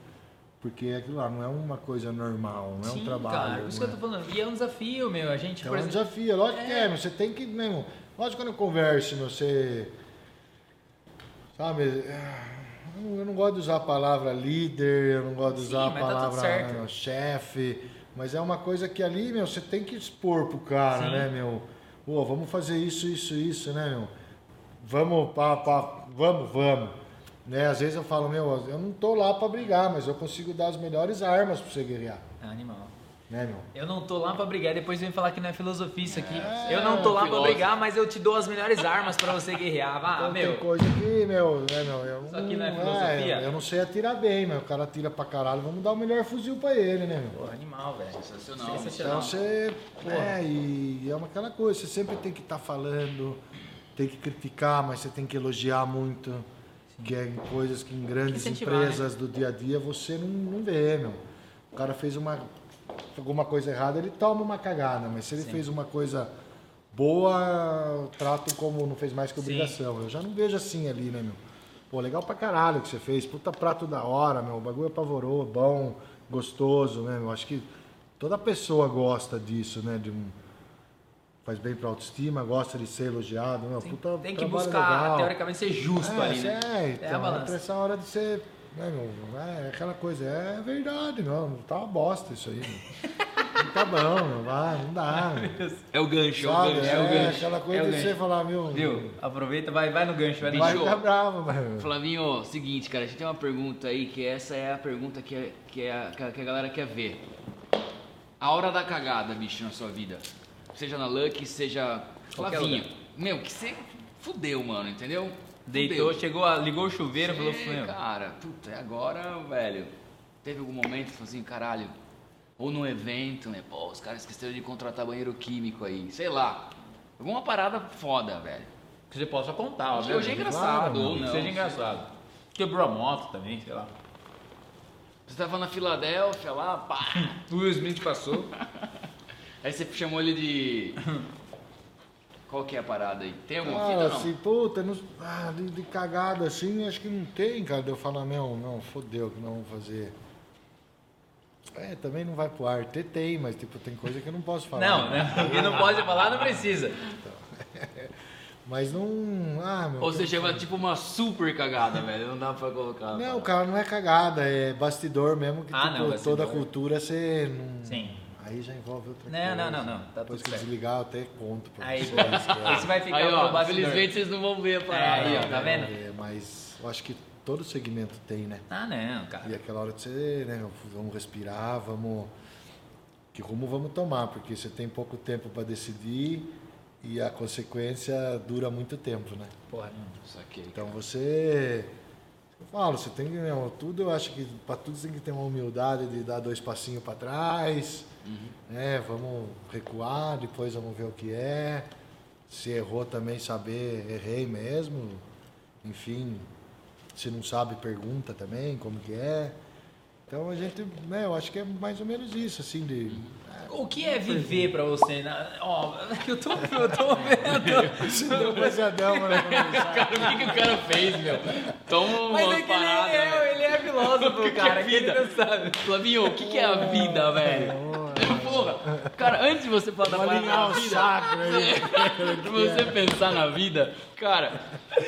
porque aquilo lá não é uma coisa normal, não é Sim, um trabalho. cara, por isso que eu tô falando. E é um desafio, meu. A gente, é, é um exemplo. desafio, lógico que É. é, mas você tem que, mesmo, lógico que quando eu converso, meu, você, sabe, eu não, eu não gosto de usar a palavra líder, eu não gosto de Sim, usar a mas tá palavra certo. né, chefe, mas é uma coisa que ali, meu, você tem que expor pro cara, Sim. né, meu, Pô, vamos fazer isso, isso, isso, né, meu, vamos, pá, pá, vamos, vamos, né, às vezes eu falo, meu, eu não tô lá para brigar, mas eu consigo dar as melhores armas para você guerrear, É animal. né, meu. Eu não tô lá pra brigar, depois vem falar que não é filosofia isso aqui. É, eu não tô lá pra filósofo. brigar, mas eu te dou as melhores armas pra você guerrear. Ah, Então, meu. Tem coisa que, meu, né, meu, eu Isso aqui não é filosofia? eu não sei atirar bem, mas o cara atira pra caralho, vamos dar o melhor fuzil pra ele, né, meu? Pô, animal, velho. Sensacional. Sensacional. Então você. É, e é uma aquela coisa, você sempre tem que estar falando, tem que criticar, mas você tem que elogiar muito. Que é coisas que em grandes incentivar, né? empresas do dia a dia você não, não vê, meu. O cara fez uma alguma coisa errada, ele toma uma cagada, mas se ele Sim. fez uma coisa boa, trato como não fez mais que Sim. obrigação. Eu já não vejo assim ali, né, meu? Pô, legal pra caralho que você fez. Puta prato da hora, meu. O bagulho apavorou, bom, gostoso, né, meu? Acho que toda pessoa gosta disso, né? De um... Faz bem pra autoestima, gosta de ser elogiado, meu. Puta Tem que buscar, legal. teoricamente, ser justo é, ali, né? É, então, É a é balança. essa hora de ser. Né, meu, é aquela coisa, é verdade, não. Tá uma bosta isso aí. Não tá bom, não vai, não dá. É o gancho, é o gancho. É, o gancho, aquela coisa é de você falar, meu. Viu? Aproveita, vai, vai no gancho, vai no Vai ficar bravo, mas. Flavinho, seguinte, cara, a gente tem uma pergunta aí que essa é a pergunta que, é, que, é a, a- que a galera quer ver. A hora da cagada, bicho, na sua vida. Seja na Lucky, seja. Qualquer Flavinho, lugar. meu, que você fudeu, mano, entendeu? Deitou, Fudeu. chegou, a- ligou o chuveiro, falou, meu, Cara, puta, é agora, velho. Teve algum momento que assim, caralho. Ou num evento, né? Pô, os caras esqueceram de contratar banheiro químico aí. Sei lá. Alguma parada foda, velho. que você possa contar, obviamente. hoje é engraçado, Claro, ou não. seja engraçado. Quebrou a moto também, sei lá. Você tava na Filadélfia lá, pá. O Will Smith passou. Aí você chamou ele de. Qual que é a parada aí? Tem alguma Cara, fita ou não? assim, puta, não- ah, de, de cagada assim, acho que não tem, cara. de Eu falar, meu, não, fodeu que não vamos fazer. É, também não vai pro ar. Tem, tem, mas tipo, tem coisa que eu não posso falar. Não, né? Porque não pode falar, não precisa. Mas não. Ah, meu. Ou você chama tipo uma super cagada, velho. Não dá pra colocar. Não, cara, não é cagada, é bastidor mesmo, que Ah, tipo, não, bastidor. toda a cultura você não. Sim. Aí já envolve outra Não, coisa. não, não, não, tá Depois tudo que certo. desligar, eu até conto pra Aí, vocês. Esse vai ficar Aí, ó, infelizmente vocês não vão ver a É, parada. aí, ó, aí, tá vendo? É, mas eu acho que todo segmento tem, né? Ah, não, cara. E aquela hora de você, né? Vamos respirar, vamos. Que rumo vamos tomar? Porque você tem pouco tempo para decidir e a consequência dura muito tempo, né? Porra, Saquei. Então você. Eu falo, você tem que. Meu, tudo eu acho que para tudo você tem que ter uma humildade de dar dois passinhos para trás. Né? Vamos recuar, depois vamos ver o que é. Se errou também saber, errei mesmo. Enfim, se não sabe, pergunta também como que é. Então a gente, né, eu acho que é mais ou menos isso, assim, de. O que é viver pra você? Na- Ó, eu tô, eu tô vendo. Deu pesadão, né? Cara, o que, que o cara fez, meu? Toma Mas é que ele paradas, é, velho. ele é filósofo, que cara. é Que ele vida? não sabe. Flavinho, o que, que é a vida, velho? Porra, cara, antes de você falar da parada o vida, aí. pra você pensar na vida, cara,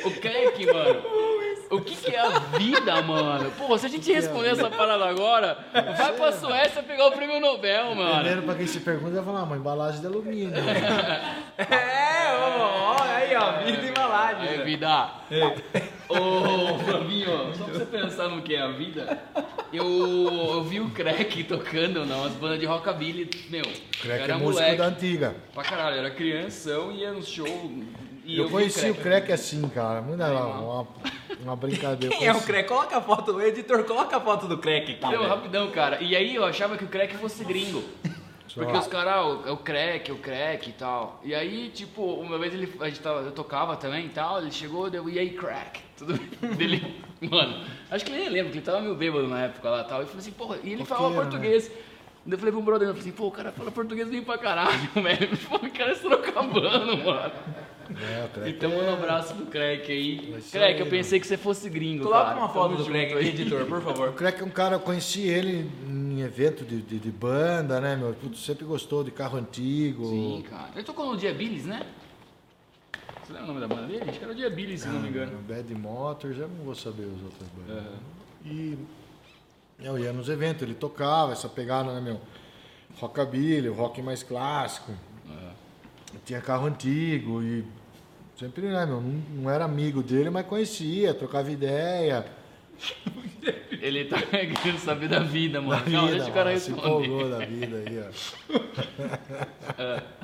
o Keck, mano, O que, que é a vida, mano? Pô, se a gente responder essa parada agora, vai pra Suécia pegar o prêmio Nobel, mano. Primeiro, pra quem se pergunta, vai falar, ah, uma embalagem de alumínio. É, ó, ó, aí, ó, vida e embalagem. É vida. Ô, Flavinho, só pra você pensar no que é a vida, eu, eu vi o Crack tocando nas bandas de rockabilly, meu, Crack era é músico moleque. da antiga. Pra caralho, era crianção, ia no show e eu vi conheci o crack assim, cara. Muito legal. Uma, brincadeira. Quem é o Crack? Coloca a foto, o editor, coloca a foto do Crack aqui. Meu, rapidão, cara. E aí eu achava que o crack fosse gringo. Porque os caras, ah, o- é o crack, o crack e tal. E aí, tipo, uma vez ele, a gente tava, eu tocava também e tal, ele chegou, deu, e aí, crack? Tudo bem? Dele, mano, acho que ele nem lembra, que ele tava meio bêbado na época lá e tal. E falei assim, porra, e ele falava Roqueiro, português. Daí eu falei pro brother, eu falei assim, pô, o cara fala português bem pra caralho, velho. Pô, o cara é sorocabano, mano. É, o crack. Então, manda um abraço pro crack aí. Crack, eu pensei que você fosse gringo, Coloca cara. uma foto Tamo do Crack aí. editor, por favor. O Crack é um cara, eu conheci ele em evento de, de, de banda, né, meu? Putz, sempre gostou de carro antigo. Sim, cara. Ele tocou no Dia Billis, né? Você lembra o nome da banda dele? Acho que era o Dia Billis, se não me engano. Bad Motors, eu não vou saber as outras bandas. Aham. E eu ia nos eventos, ele tocava essa pegada, né, meu? Rockabilly, o rock mais clássico. Tinha carro antigo e sempre, né, meu? Não, não era amigo dele, mas conhecia, trocava ideia. Ele tá querendo saber da vida, Da mano. vida, não, deixa o cara mano, se responder. empolgou da vida aí, ó.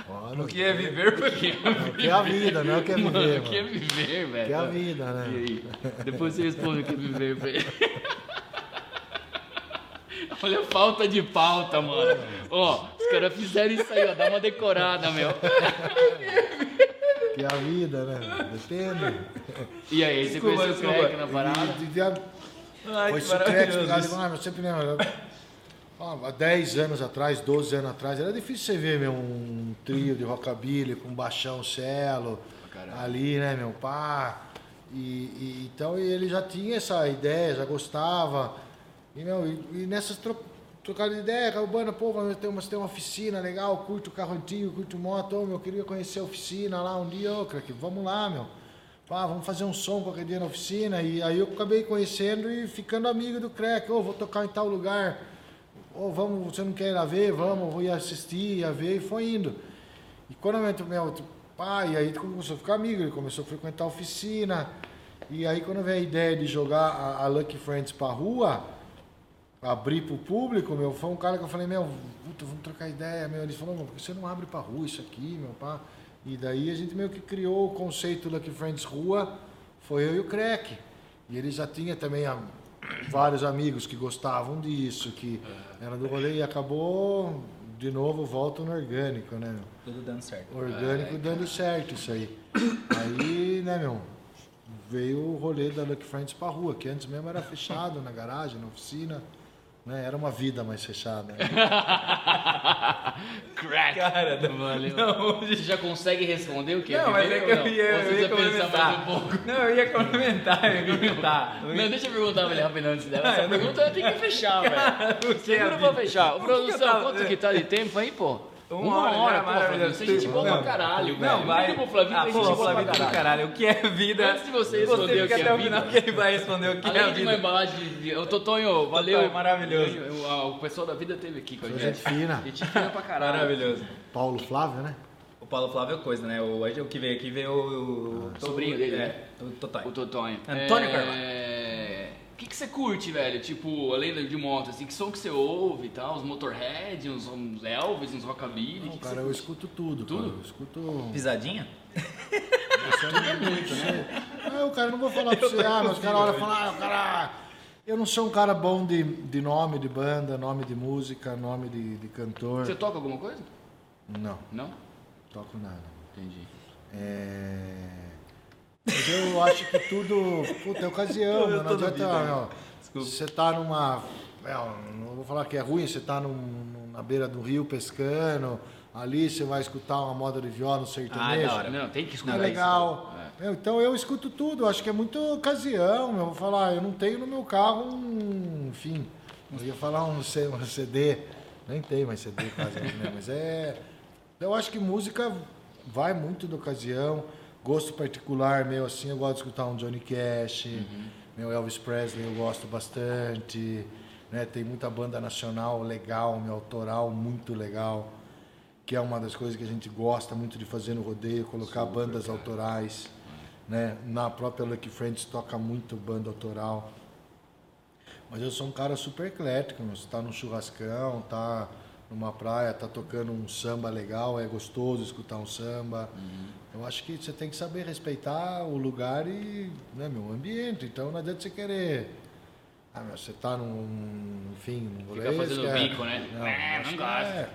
Olha, O que é viver porque... o que é a vida, não é o que é viver, Mano, o que é viver, velho? O que é a vida, E né? aí? Depois você responde o que é viver pra ele. Olha a falta de pauta, mano. Ó, os caras fizeram isso aí, ó. Dá uma decorada, meu. Que é a vida, né? Depende. E aí, você Desculpa, conheceu o desculpa. crack na parada? E- e- e- Ai, Foi que maravilhoso ah, eu sempre lembro. ah, Há 10 anos atrás, 12 anos atrás, era difícil você ver meu, um trio de rockabilly com baixão, cello, ali, né, meu pá. E, e- então ele já tinha essa ideia, já gostava. E, meu, e, e nessas tro trocadas de ideia, a Urbana, pô, mas tem uma, tem uma oficina legal, curto carro antigo, curto moto, ô, meu, eu queria conhecer a oficina lá um dia, ô, craque, vamos lá, meu. Pá, vamos fazer um som qualquer dia na oficina. E aí eu acabei conhecendo e ficando amigo do Crack. Ô, vou tocar em tal lugar. Ô, vamos, você não quer ir lá ver? Vamos, vou ir assistir, ia ver. E foi indo. E quando eu meu, e aí começou a ficar amigo. Ele começou a frequentar a oficina. E aí quando veio a ideia de jogar a, a Lucky Friends pra rua, abrir pro público, meu, foi um cara que eu falei, meu, puta, vamos trocar ideia, meu. Ele falou, meu, por que você não abre pra rua isso aqui, meu, pá? E daí a gente meio que criou o conceito Lucky Friends Rua, foi eu e o Crack. E ele já tinha também a- vários amigos que gostavam disso, que era do rolê e acabou, de novo, volta no orgânico, né, meu? Tudo dando certo. Orgânico dando certo isso aí. Aí, né, meu, veio o rolê da Lucky Friends pra rua, que antes mesmo era fechado na garagem, na oficina, né? Era uma vida mais fechada. né? Crack. Cara, Valeu. não, Você já consegue responder o que é Não, mas é que eu não? ia, eu ia um complementar. pouco? Não, eu ia complementar, eu ia complementar. Não, deixa eu perguntar pra ele rapidinho antes dela. Ah, Essa eu não- pergunta tem que fechar, velho. Segura pra fechar. Ô, eu produção, tava- quanto que tá de tempo aí, pô? Uma hora, já, pô, Flavinho. maravilhoso. Você é gente boa pra Não, caralho, velho. Não, vai. Liga pro Flavinho, ah, pô, gente boa Flavinho pra do caralho. O que é vida? Antes de você responder o que é até o vida. final que ele vai responder o que é Além de uma vida. embalagem de... Ô, Totonho, valeu. Totonho, maravilhoso. Eu- O pessoal da vida teve aqui com a gente. gente fina. Gente fina pra caralho. Maravilhoso. Paulo Flávio, né? O Paulo Flávio é coisa, né? O, o que veio aqui veio o... o Sobrinho dele, é, né? O Totonho. O Totonho. Antônio é... Carvalho. O que, que você curte, velho? Tipo, além de moto, assim, que som que você ouve e tal? Os Motorhead, uns, uns Elvis, uns Rockabilly? Não, que que cara, você eu escuto tudo, Tudo? cara. Eu escuto. Pisadinha? muito, né? Ah, o cara, não vou falar pra você, ah, mas os caras olham e falam, ah, o cara. Eu não sou um cara bom de, de nome de banda, nome de música, nome de, de cantor. Você toca alguma coisa? Não, Não? toco nada. Entendi. É... Mas eu acho que tudo. Puta, é ocasião, Eu meu, não adianta. meu, Desculpa. Você tá numa. é, não vou falar que é ruim, você tá num- na beira do rio pescando, ali você vai escutar uma moda de viola no sertanejo. Ah, da hora. Não, tem que É escutar legal. isso. Meu, então eu escuto tudo, acho que é muito ocasião, meu. Vou falar, eu não tenho no meu carro um. Enfim, eu ia falar um, um CD, nem tem mais CD quase, né? Mas é. Eu acho que música vai muito da ocasião. Gosto particular meu, assim, eu gosto de escutar um Johnny Cash, Meu Elvis Presley eu gosto bastante. Né? Tem muita banda nacional legal, meu autoral muito legal. Que é uma das coisas que a gente gosta muito de fazer no rodeio, colocar Super, bandas cara. autorais. Né? Na própria Lucky Friends toca muito banda autoral. Mas eu sou um cara super eclético, meu. você tá num churrascão, tá numa praia, tá tocando um samba legal, é gostoso escutar um samba. Eu acho que você tem que saber respeitar o lugar e né, meu ambiente. Então não adianta você querer. Ah, meu, você tá num. Enfim, num Fica rolê, fazendo você quer- bico, né? Não, É, não gosto. é.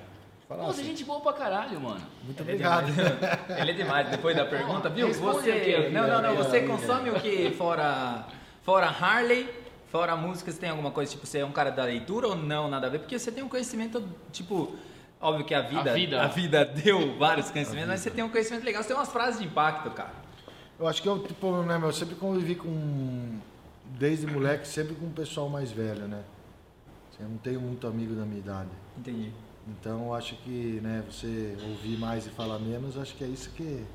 Falar Pô, você é assim, gente boa pra caralho, mano. Muito Ele é obrigado. demais. Ele é demais. Depois da pergunta, viu? Responde Você. aqui, Não, não, não. Você consome o que fora, fora Harley? Fora música, você tem alguma coisa, tipo, você é um cara da leitura ou não, nada a ver? Porque você tem um conhecimento, tipo, óbvio que a vida, A vida. a vida deu vários conhecimentos, mas você tem um conhecimento legal, você tem umas frases de impacto, cara. Eu acho que eu, tipo, né, meu, eu sempre convivi com. Desde moleque, sempre com o pessoal mais velho, né? Eu não tenho muito amigo da minha idade. Entendi. Então eu acho que, né, você ouvir mais e falar menos, eu acho que é isso que,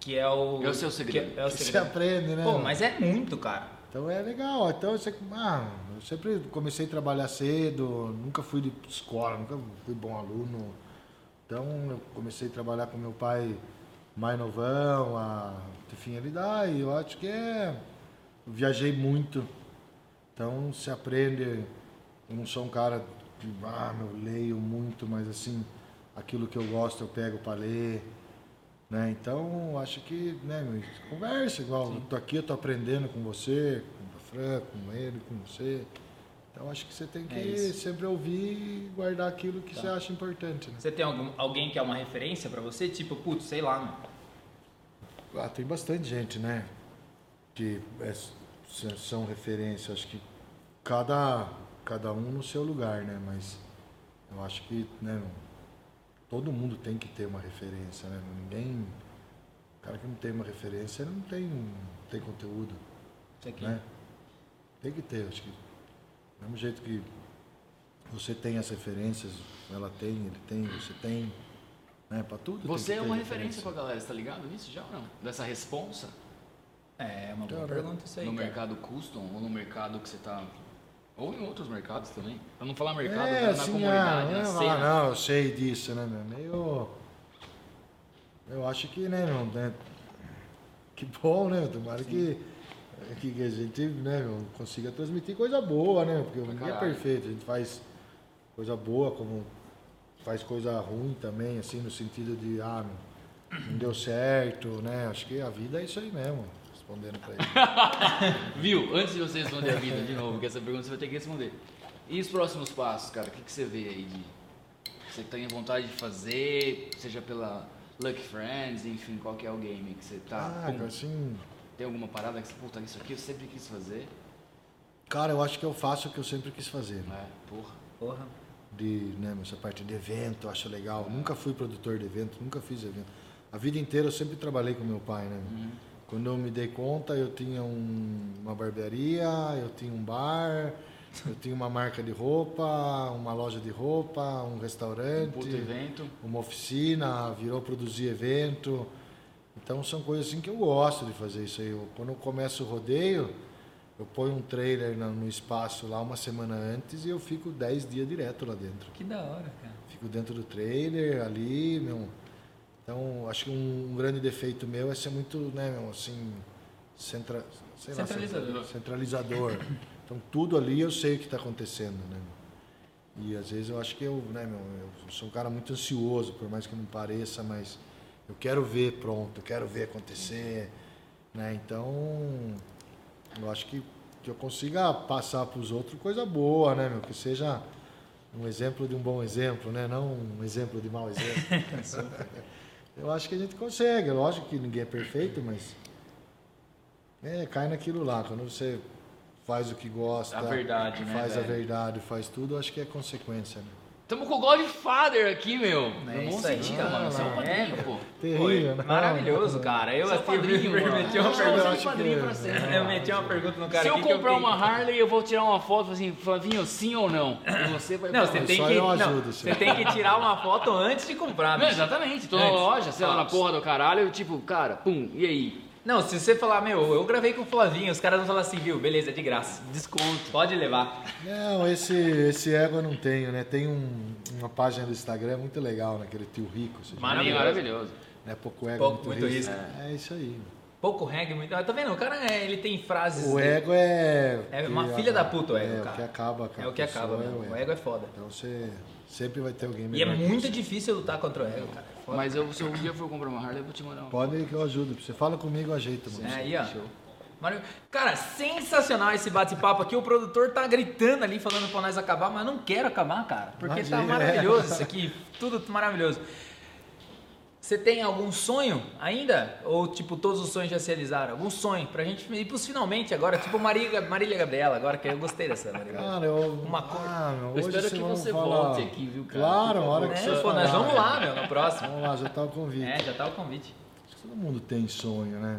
Que é o. É o seu segredo. que é o que você segredo. aprende, né? Pô, mas é muito, cara. Então é legal. Então você, ah, eu sempre comecei a trabalhar cedo, nunca fui de escola, nunca fui bom aluno. Então eu comecei a trabalhar com meu pai mais novão, a ter finalidade. Eu acho que é. Eu viajei muito. Então se aprende. Eu não sou um cara que ah, eu leio muito, mas assim, aquilo que eu gosto eu pego para ler. Né? Então, acho que, né, conversa igual. Eu tô aqui, eu tô aprendendo com você, com o Fran, com ele, com você. Então, acho que você tem que É. Tá. sempre ouvir e guardar aquilo que você acha importante. Né? Você tem algum, alguém que é uma referência pra você? Tipo, putz, sei lá. Ah, tem bastante gente, né? Que é- são referências. Acho que cada, cada um no seu lugar, né? Mas eu acho que, né, todo mundo tem que ter uma referência, né? Ninguém. O cara que não tem uma referência não tem, não tem conteúdo. Isso aqui. né? Tem que ter, acho que. Do mesmo jeito que você tem as referências, ela tem, ele tem, você tem. Né? Pra tudo. tem Você que é ter uma referência pra galera, você tá ligado nisso já ou não? Dessa responsa É, é uma boa pergunta isso aí. no cara. mercado custom ou no mercado que você tá. Ou em outros mercados também. Pra não falar mercado, É, na assim, comunidade, ah, na não, cena. não, eu sei disso, né, meu? Meio. Eu acho que, né, meu, né? Que bom, né? Tomara que, que que a gente, né, meu, consiga transmitir coisa boa, né? Porque ninguém é caralho. perfeito, a gente faz coisa boa, como faz coisa ruim também, assim, no sentido de, ah, meu, não deu certo, né? Acho que a vida é isso aí mesmo, respondendo pra ele. Viu? Antes de você responder a vida de novo, que essa pergunta você vai ter que responder. E os próximos passos, cara? O que, que você vê aí de. Você tem vontade de fazer, seja pela Lucky Friends, enfim, qual que é o game que você tá. ah, pum, assim, tem alguma parada que você, puta, isso aqui eu sempre quis fazer? cara, eu acho que eu faço o que eu sempre quis fazer, né? É, porra. Porra. de né, essa parte de evento, eu acho legal. Nunca fui produtor de evento, nunca fiz evento. A vida inteira eu sempre trabalhei com meu pai, né? Quando eu me dei conta, eu tinha um- uma barbearia, eu tinha um bar, eu tinha uma marca de roupa, uma loja de roupa, um Um restaurante, puto evento. uma oficina, virou produzir evento. Então são coisas assim que eu gosto de fazer isso aí. Eu- quando eu começo o rodeio, eu ponho um trailer no espaço lá uma semana antes e eu fico 10 dias direto lá dentro. Que da hora, cara. Fico dentro do trailer ali, meu. Então, acho que um, um grande defeito meu é ser muito, né, meu, assim, centra, sei lá, Centralizador. centra- centralizador. Então, tudo ali eu sei o que está acontecendo, né? E às vezes eu acho que eu, né, meu, eu sou um cara muito ansioso, por mais que não pareça, mas eu quero ver pronto, eu quero ver acontecer, né? Então, eu acho que, que eu consiga passar para os outros coisa boa, né, meu? Que seja um exemplo de um bom exemplo, né? Não um exemplo de mau exemplo. eu acho que a gente consegue. Lógico que ninguém é perfeito, mas é, cai naquilo lá. Quando você faz o que gosta, A verdade, né, faz a velho? verdade, faz tudo, eu acho que é consequência. Né? Tamo com o Godfather aqui, meu. É no bom isso aí, sentido, cara. mano. Você é um É, padrinho, pô. Terrível, né? Maravilhoso, cara. Eu assim, eu mano. meti uma Eu pergunta. seu padrinho pra sempre. Eu meti uma pergunta no cara Se eu comprar fiquei- uma Harley, eu vou tirar uma foto assim, Flavinho, sim ou não? E você vai Não, você tem, que, eu não, ajudo, você tem que tirar uma foto antes de comprar. Bicho. exatamente, tô na loja, sei lá, na porra do caralho, eu, tipo, cara, pum, e aí? Não, se você falar, meu, eu gravei com o Flavinho, os caras vão falar assim, viu, beleza, de graça. Desconto. Pode levar. Não, esse, esse ego eu não tenho, né? Tem um- uma página do Instagram muito legal, naquele tio rico. Maravilhoso. Maravilhoso. Né? Pouco ego, Pouco, muito, muito risco. risco. É isso aí. Pouco reggae, muito. Tá vendo? O cara, é, ele tem frases. O ego é. É uma que filha da acaba- puta o ego, é, cara. o que acaba com a É o que acaba, é mesmo. o O ego é foda. Então você sempre vai ter alguém E é melhor muito difícil lutar contra o ego, cara. É. Mas eu, se um dia for comprar uma Harley, eu vou te mandar uma. Pode que eu ajudo. Você fala comigo, eu ajeito, mano. É aí, ó. Cara, sensacional esse bate-papo aqui. O produtor tá gritando ali, falando pra nós acabar, mas eu não quero acabar, cara. Porque tá Imagina. maravilhoso isso aqui. Tudo maravilhoso. Você tem algum sonho ainda? Ou, tipo, todos os sonhos já se realizaram? Algum sonho? Pra gente ir pros finalmente agora. Tipo Marília, Marília Gabriela, agora que eu gostei dessa Marília. Cara, eu. Uma cor. Ah, meu, Eu hoje espero que você falar- volte aqui, viu, cara? Claro, Por a hora que É, você pô, falar. nós vamos lá, meu, no próximo. Vamos lá, já tá o convite. É, já tá o convite. Acho que Todo mundo tem sonho, né?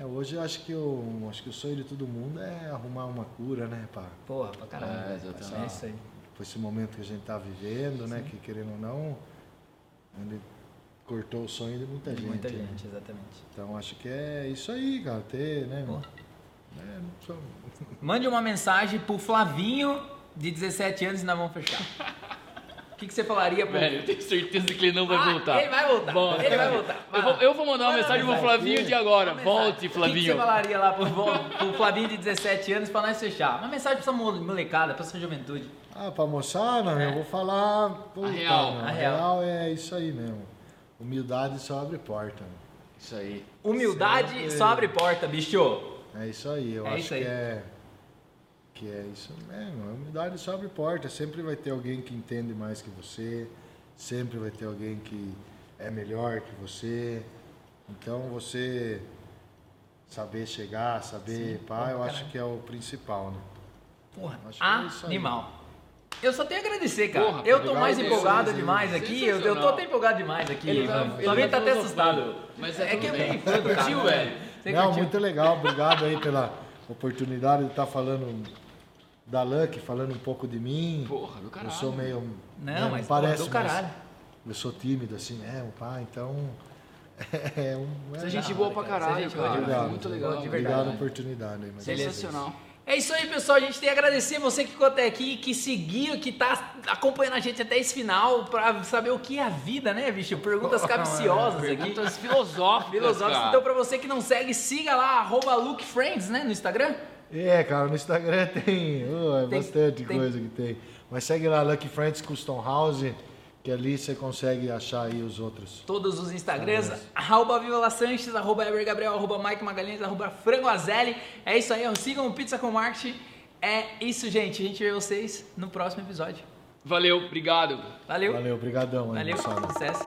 É, hoje eu acho que o, acho que o sonho de todo mundo é arrumar uma cura, né, pá? Porra, pra caralho. É, exatamente. É isso aí. Por esse momento que a gente tá vivendo, né? Que querendo ou não, ele cortou o sonho de muita gente. Muita né? gente, exatamente. Então acho que é isso aí, cara. Ter, né? Pô. É, não sou- Mande uma mensagem pro Flavinho, de 17 anos, e nós vamos fechar. O que, que você falaria pro... Velho, eu tenho certeza que ele não vai Ah, voltar. ele vai voltar, Volta. ele vai voltar. Eu vou, eu vou mandar uma Manda mensagem pro. Flavinho de agora. Uma Volte, mensagem. O que, que Flavinho. você falaria lá pro, pro Flavinho de 17 anos pra nós fechar? Uma mensagem pra essa mo- molecada, pra essa juventude. Ah, pra moçada, eu vou falar. puta, real, meu, É. a a real. real é isso aí mesmo. Humildade só abre porta. meu. Isso aí. Humildade Sempre. só abre porta, bicho. É isso aí, eu É acho isso aí. que é. Que é isso mesmo. A humildade só abre porta. Sempre vai ter alguém que entende mais que você. Sempre vai ter alguém que é melhor que você. Então você saber chegar, saber, pá, Pô, eu acho caralho. que é o principal, né? Porra, Acho que é animal. Eu só tenho a agradecer, cara. Porra, eu tô mais empolgado demais aqui. Eu, eu tô até empolgado demais aqui. Ele tá- ele Flavinho tá tá até assustado. Mas é é que é bem Curtiu, velho? Você Não, curtiu? muito legal. Obrigado aí pela oportunidade de estar falando da Lucky, falando um pouco de mim. Porra, do Eu caralho. sou meio. Não, né, mas parece, do caralho. mas eu sou tímido assim mesmo, pá, então. É um. Você é É, gente boa pra cara. É caralho, gente boa cara. obrigado. Muito legal. De Obrigado verdade. a oportunidade aí, mas Sensacional. É isso aí, pessoal. A gente tem que agradecer você que ficou até aqui, que seguiu, que tá acompanhando a gente até esse final pra saber o que é a vida, né, bicho? Perguntas capciosas aqui. Perguntas filosóficas. Filosóficas. cara. Então, pra você que não segue, siga lá, arroba LukeFriends, né, no Instagram. É, cara, no Instagram tem, oh, é Tem- bastante tem- coisa que tem. Mas segue lá, Lucky Friends Custom House, que ali você consegue achar aí os outros. Todos os Instagrams, arroba Viva La Sanches, arroba Eber Gabriel, arroba Mike Magalhães, arroba Frango Azelli. É isso aí, sigam o Pizza com Marketing. É isso, gente. A gente vê vocês no próximo episódio. Valeu, obrigado. Valeu. Valeu, obrigadão Valeu. Sucesso.